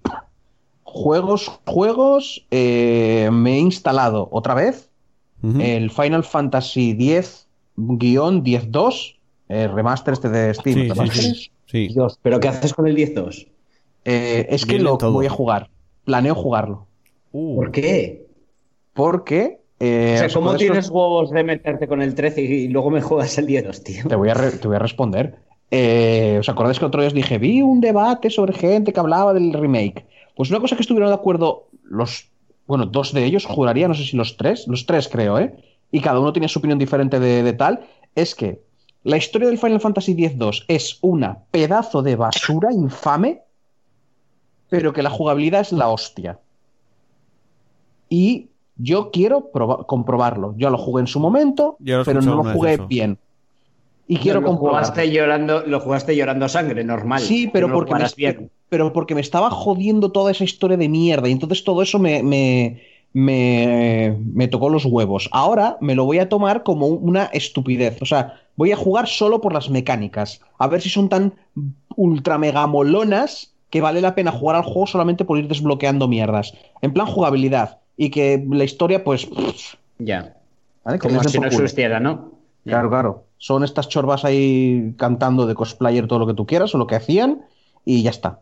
juegos, juegos, eh, me he instalado otra vez el Final Fantasy X-10-2, el remaster este de Steam. Sí, sí, sí. Sí. Dios, ¿pero qué haces con el 10-2? Eh, es que Viene lo todo. voy a jugar. Planeo jugarlo. Uh, ¿Por qué? Porque. eh, o sea, ¿os ¿cómo tienes huevos de meterte con el 13 y luego me juegas el 10-2, tío? Te voy a, re- te voy a responder. Eh, ¿Os acordáis que otro día os dije, vi un debate sobre gente que hablaba del remake? Pues una cosa que estuvieron de acuerdo los, bueno, dos de ellos, juraría, no sé si los tres, los tres creo, ¿eh? Y cada uno tiene su opinión diferente de, de tal, es que la historia del Final Fantasy X-2 es una pedazo de basura infame, pero que la jugabilidad es la hostia. Y yo quiero proba- comprobarlo. Yo lo jugué en su momento, pero no lo jugué eso. bien. Y quiero lo comprobarlo. jugaste llorando, lo jugaste llorando sangre, normal. Sí, pero no porque, me, bien. pero porque me estaba jodiendo toda esa historia de mierda y entonces todo eso me, me, me, me tocó los huevos. Ahora me lo voy a tomar como una estupidez. O sea, voy a jugar solo por las mecánicas. A ver si son tan ultra mega molonas que vale la pena jugar al juego solamente por ir desbloqueando mierdas. En plan jugabilidad. Y que la historia, pues. pff, Ya. ¿vale? Que Como si no existiera, ¿no? Claro, claro. Son estas chorbas ahí cantando de cosplayer todo lo que tú quieras o lo que hacían y ya está.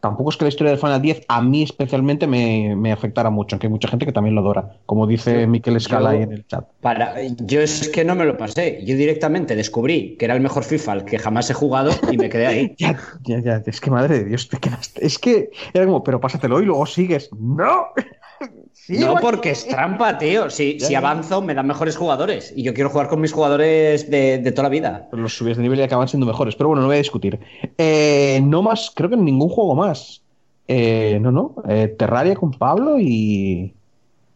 Tampoco es que la historia del Final 10 a mí especialmente me, me afectara mucho, aunque hay mucha gente que también lo adora, como dice Miquel Scala ahí en el chat. Para, yo es que no me lo pasé. Yo directamente descubrí que era el mejor FIFA al que jamás he jugado y me quedé ahí. Ya, ya, ya, es que madre de Dios, te quedaste. Es que era como, pero pásatelo y luego sigues. ¡No! Sí, No, porque es trampa, tío. Si, Ya, si avanzo, me dan mejores jugadores. Y yo quiero jugar con mis jugadores de, de toda la vida. Pero los subes de nivel y acaban siendo mejores. Pero bueno, no voy a discutir. Eh, no más, creo que en ningún juego más. Eh, no, no. eh, Terraria con Pablo y.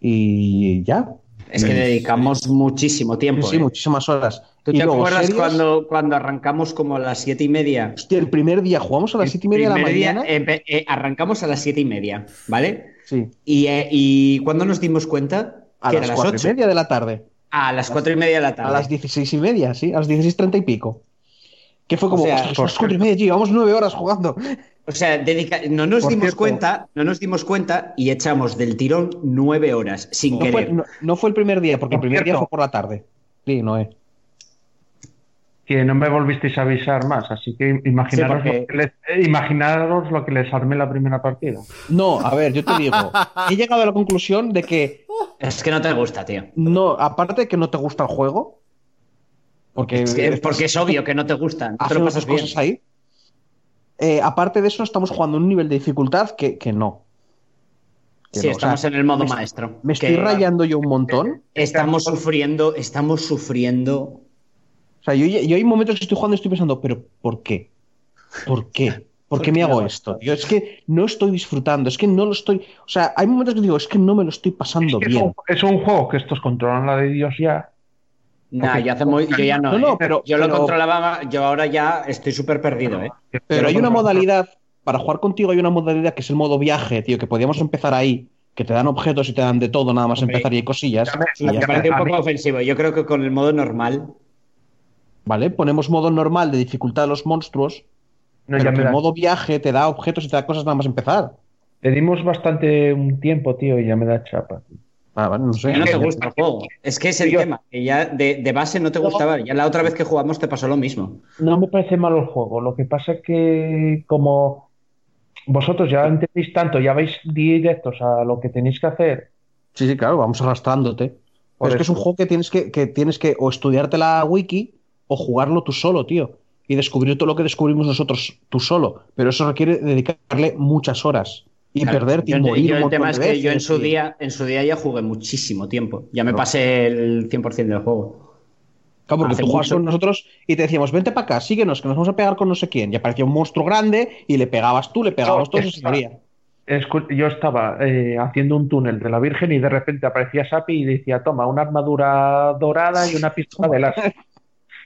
Y ya. Es que dedicamos muchísimo tiempo. sí, ¿eh? muchísimas horas. ¿Tú y te acuerdas series. cuando, cuando arrancamos como a las siete y media? Hostia, el primer día jugamos a las siete y media de la Primer día, mañana. empe- eh, arrancamos a las siete y media, ¿vale? Sí. Y, eh, y ¿cuándo nos dimos cuenta? A que las era cuatro las y ocho. media de la tarde. A las cuatro y media de la tarde. A las dieciséis y media, sí. A las dieciséis treinta y pico. Que fue como, O sea, son las cuatro y media, tío, llevamos nueve horas jugando. O sea, dedica- no nos Por dimos cierto- cuenta, no nos dimos cuenta y echamos del tirón nueve horas sin No fue, querer. no, no fue el primer día, porque el Por primer día fue por la tarde. Sí, no es. Que no me volvisteis a avisar más, así que imaginaros, Sí, porque- lo, que les, eh, imaginaros lo que les armé la primera partida. No, a ver, yo te digo, he llegado a la conclusión de que Es que no te gusta, tío. no, aparte de que no te gusta el juego, porque, Es que- estás porque es obvio que no te gusta. No te lo bien. cosas ahí. eh, aparte de eso, estamos jugando a un nivel de dificultad que, que no. Que Sí, no, o sea, estamos en el modo me- maestro. Me que estoy rayando yo un montón. Estamos sufriendo, estamos sufriendo. O sea, yo, yo hay momentos que estoy jugando y estoy pensando, pero ¿por qué? ¿Por qué? ¿Por qué me hago esto? Yo es que no estoy disfrutando, es que no lo estoy. O sea, hay momentos que digo, es que no me lo estoy pasando Es, que es, bien. un, es un juego que estos controlan la de Dios ya. Nah, yo, hace muy- yo ya no. No, no, ¿eh? pero- yo lo pero- controlaba, yo ahora ya estoy súper perdido, ¿eh? Pero hay una modalidad, para jugar contigo hay una modalidad que es el modo viaje, tío, que podíamos empezar ahí, que te dan objetos y te dan de todo, nada más empezar y hay cosillas. Ya me- ya parece un poco mí- ofensivo. Yo creo que con el modo normal. ¿Vale? Ponemos modo normal de dificultad de los monstruos, No, pero ya que me el modo viaje te da objetos y te da cosas nada más empezar. Le dimos bastante un tiempo, tío, y ya me da chapa. Ah, vale, no sé. Que no te ya- gusta el juego. Es que es el tema. Que ya de, de base no te gustaba. Ya la otra vez que jugamos te pasó lo mismo. No me parece malo el juego. Lo que pasa es que como vosotros ya entendéis tanto, ya vais directos a lo que tenéis que hacer. Sí, sí, claro, vamos arrastrándote. Pero es que es un juego que tienes que, que tienes que o estudiarte la wiki o jugarlo tú solo, tío. Y descubrir todo lo que descubrimos nosotros tú solo. Pero eso requiere dedicarle muchas horas. Y Claro, perderte yo, y morir yo un el tema de es que yo en su día, en su día ya jugué muchísimo tiempo. Ya me No. pasé el 100% del juego. Claro, porque hace tú juegas mucho. con nosotros y te decíamos, vente para acá, síguenos, que nos vamos a pegar con no sé quién. Y aparecía un monstruo grande y le pegabas tú, le pegabas No, todos y se moría. Yo estaba eh, haciendo un túnel de la Virgen y de repente aparecía Sapi y decía, toma, una armadura dorada y una pistola de láser.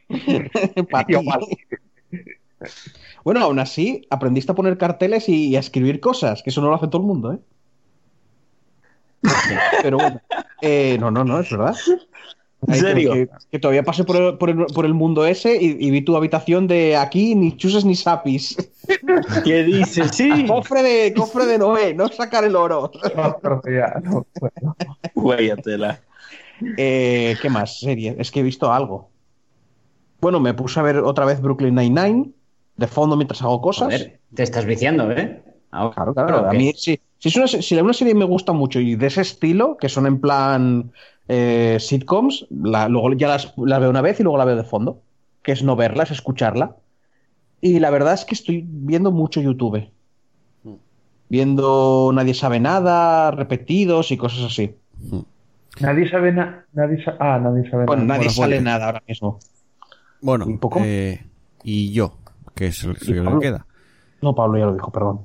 Pa' Yo, ti. vale. Bueno, aún así, aprendiste a poner carteles y, y a escribir cosas, que eso no lo hace todo el mundo, ¿eh? Pero bueno, eh, no, no, no, es verdad. ¿En serio? Que, que todavía pasé por el, por el- por el mundo ese y, y vi tu habitación de aquí ni chuses ni sapis. ¿Qué dices? Sí. Cofre de, cofre de Noé, no sacar el oro. No, pero ya, no, bueno. Eh, ¿Qué más? Serie. Es que he visto algo. Bueno, me puse a ver otra vez Brooklyn Nine-Nine de fondo mientras hago cosas. Joder, te estás viciando, ¿eh? Ahora, Claro, claro. A mí, sí, si, es una, si una serie me gusta mucho y de ese estilo, que son en plan eh, sitcoms, la- luego ya las, las veo una vez y luego la veo de fondo. Que es no verla, es escucharla. Y la verdad es que estoy viendo mucho YouTube. Viendo Nadie sabe nada, repetidos y cosas así. Nadie sabe nada. Nadie sa- ah, nadie sabe Bueno, nada. nadie bueno, sale voy. nada ahora mismo. Bueno, ¿Un poco? eh, y yo, que es el, el que Pablo? queda. No, Pablo ya lo dijo, perdón.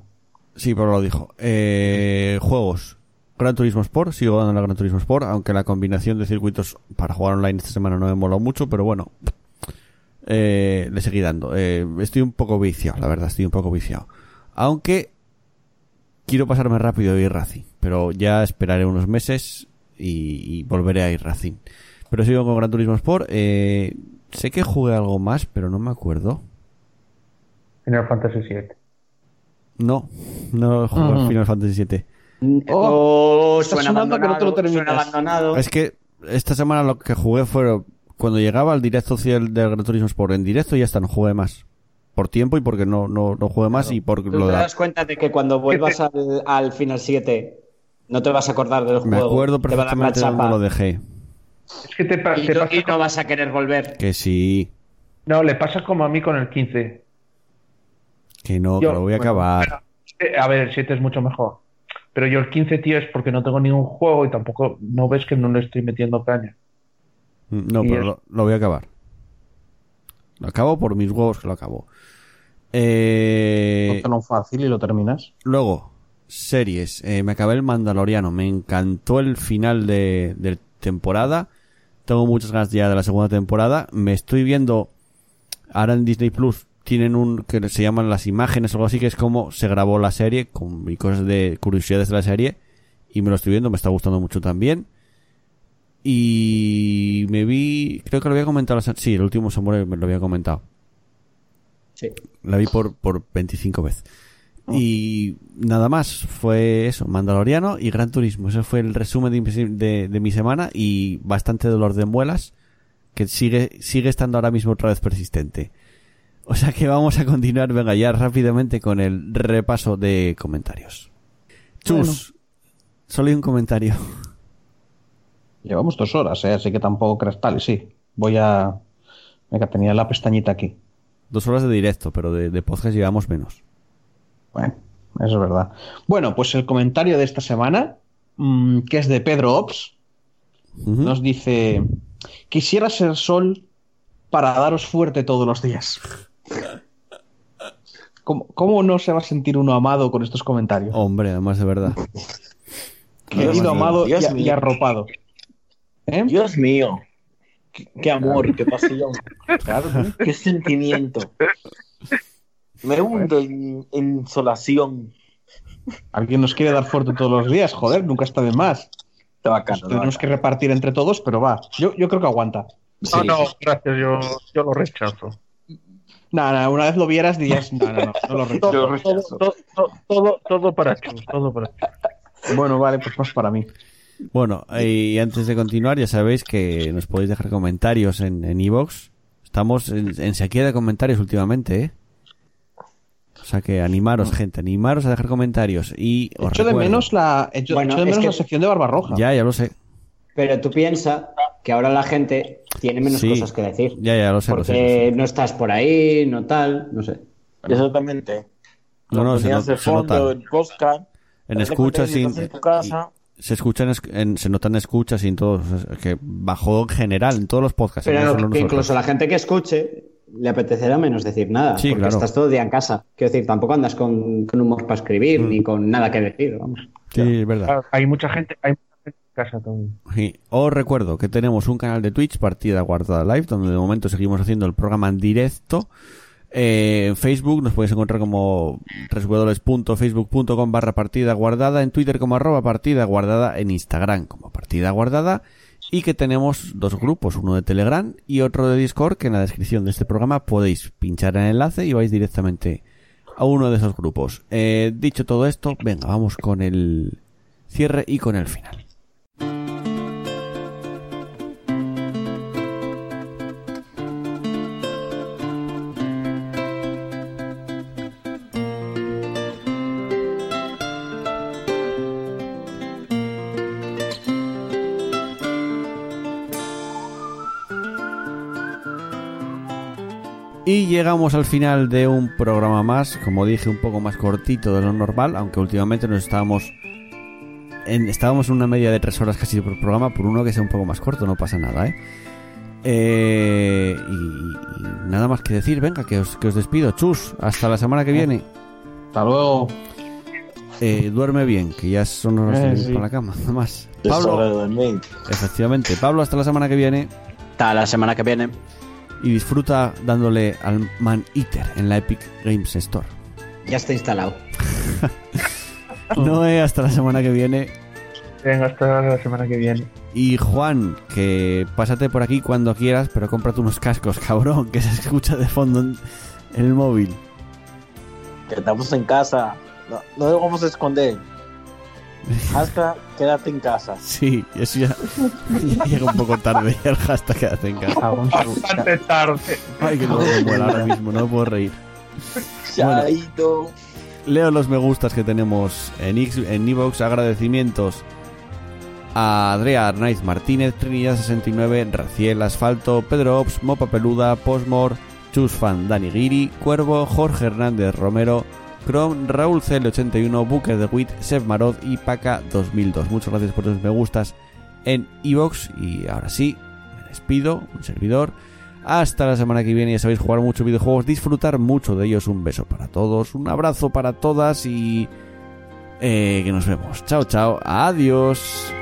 Sí, pero lo dijo. Eh, juegos. Gran Turismo Sport, sigo dando la Gran Turismo Sport, aunque la combinación de circuitos para jugar online esta semana no me mola mucho, pero bueno, eh, le seguí dando. Eh, estoy un poco viciado, la verdad, estoy un poco viciado. Aunque quiero pasarme rápido a ir Racing, pero ya esperaré unos meses y, y volveré a ir Racing. Pero sigo con Gran Turismo Sport. Eh, sé que jugué algo más, pero no me acuerdo. Final Fantasy VII. No, no juego Ujú. Final Fantasy VII. Oh, Oh, suena sonando que no te lo abandonado, terminas. suena abandonado. Es que esta semana lo que jugué fue cuando llegaba al directo oficial del Gran Turismo Sport en directo y ya está, no jugué más. Por tiempo y porque no, no, no jugué más y por ¿Tú lo te de la- das cuenta de que cuando vuelvas al, al Final 7 no te vas a acordar del Me juego? acuerdo te va a dar la perfectamente de dónde lo dejé. Es que te, pa- y, te no, pasa y no vas a querer volver. Que sí, No, le pasa como a mí con el 15. que no, Yo- que lo voy a bueno, acabar. A ver, el 7 es mucho mejor. Pero yo el 15, tío, es porque no tengo ningún juego y tampoco no ves que no le estoy metiendo caña. No, y pero es- lo, lo voy a acabar. Lo acabo por mis huevos que lo acabo. Eh, Póntelo fácil y lo terminas. luego, series. Eh, me acabé el Mandaloriano. Me encantó el final de, de temporada. Tengo muchas ganas ya de la segunda temporada. Me estoy viendo. Ahora en Disney Plus tienen un que se llaman las imágenes o algo así, que es como se grabó la serie con y cosas de curiosidades de la serie. Y me lo estoy viendo, me está gustando mucho también. Y me vi, creo que lo había comentado, sí, el último Samurai me lo había comentado. Sí. La vi por, por 25 veces. Y nada más, fue eso, Mandaloriano y Gran Turismo. Ese fue el resumen de, mi- de- de mi semana y bastante dolor de muelas que sigue, sigue estando ahora mismo otra vez persistente. O sea que vamos a continuar, venga, ya rápidamente con el repaso de comentarios. Chus, solo hay un comentario. Llevamos dos horas, ¿eh? así que tampoco creas tal. Y sí, voy a. Venga, tenía la pestañita aquí. Dos horas de directo, pero de, de podcast llevamos menos. Bueno, eso es verdad. Bueno, pues el comentario de esta semana, mm, que es de Pedro Ops, nos dice: Quisiera ser sol para daros fuerte todos los días. ¿Cómo, cómo no se va a sentir uno amado con estos comentarios? Hombre, además de verdad. Querido, Dios mío, amado y, Dios y mío. arropado. ¿Eh? Dios mío. Qué, qué amor, qué pasión, Claro, ¿no? qué sentimiento. Me hundo en, en insolación. Alguien nos quiere dar fuerte todos los días, joder, nunca está de más. Está bacano, Nos está tenemos que repartir entre todos, pero va. Yo, yo creo que aguanta. Sí, no, no, sí, gracias, yo, yo lo rechazo. Nada, una vez lo vieras dirías, no, no, no, no lo rechazo. Yo lo Todo, rechazo. todo, todo, todo, todo para Chus, todo para Chus. Bueno, vale, pues más para mí. Bueno, y antes de continuar, ya sabéis que nos podéis dejar comentarios en en iVoox. Estamos en, en sequía de comentarios últimamente, ¿eh? O sea que animaros, gente, animaros a dejar comentarios. Y os Echo de menos la, echo, Bueno, echo de es menos que- la sección de Barbarroja. Ya, ya lo sé. Pero tú piensas que ahora la gente tiene menos Sí. cosas que decir. Ya, ya lo sé, lo sé, lo porque sé. no estás por ahí, no tal, no sé. Exactamente. No, no, se ponías no- de se fondo nota. en podcast. En escuchas estás en tu casa. Se escuchan, es- en- se notan escuchas y en todos. que bajó en general, en todos los podcasts. Pero no que incluso la gente que escuche le apetecerá menos decir nada. Sí, porque claro. estás todo el día en casa. Quiero decir, tampoco andas con, con humor para escribir Mm. ni con nada que decir. Vamos. Sí, es verdad. Hay mucha gente, hay mucha gente en casa también. Sí. Os recuerdo que tenemos un canal de Twitch, Partida Guardada Live, donde de momento seguimos haciendo el programa en directo. Eh, en Facebook nos podéis encontrar como www.facebook.com barra partida guardada, en Twitter como arroba partida guardada, en Instagram como partida guardada y que tenemos dos grupos, uno de Telegram y otro de Discord que en la descripción de este programa podéis pinchar el enlace y vais directamente a uno de esos grupos. Eh, dicho todo esto, venga, vamos con el cierre y con el final. Llegamos al final de un programa más, como dije, un poco más cortito de lo normal, aunque últimamente nos estábamos en, estábamos en una media de tres horas casi por programa, por uno que sea un poco más corto, no pasa nada, ¿eh? Eh, y, y nada más que decir, venga, que os, que os despido. Chus, hasta la semana que viene. Hasta luego. Eh, duerme bien, que ya son horas de Eh, ir sí. para la cama, nada más. Pablo, efectivamente, Pablo, hasta la semana que viene. Hasta la semana que viene. Y disfruta dándole al Man Eater en la Epic Games Store. Ya está instalado. Noé, hasta la semana que viene. Venga, hasta la semana que viene. Y Juan, que pásate por aquí cuando quieras, pero cómprate unos cascos, cabrón, que se escucha de fondo en, el móvil. que estamos en casa. No, no nos vamos a esconder. Hasta quédate en casa. Sí, eso ya, ya llega un poco tarde el hashtag quédate en casa. Bastante tarde. Ay, que no me muero ahora mismo, no me puedo reír. Chaito. Leo los me gustas que tenemos en X, en Evox. Agradecimientos a Andrea Arnaiz Martínez, Trinidad69, Raciel Asfalto, Pedro Ops, Mopa Peluda, Posmor, Chusfan, Dani Giri, Cuervo, Jorge Hernández Romero, Chrome, Raúl CL81, Booker de Wit, Sef Marod y Paca 2002. Muchas gracias por los me gustas en Evox. Y ahora sí, me despido, un servidor. Hasta la semana que viene, ya sabéis, jugar muchos videojuegos, disfrutar mucho de ellos. Un beso para todos, un abrazo para todas y eh, que nos vemos. Chao, chao, adiós.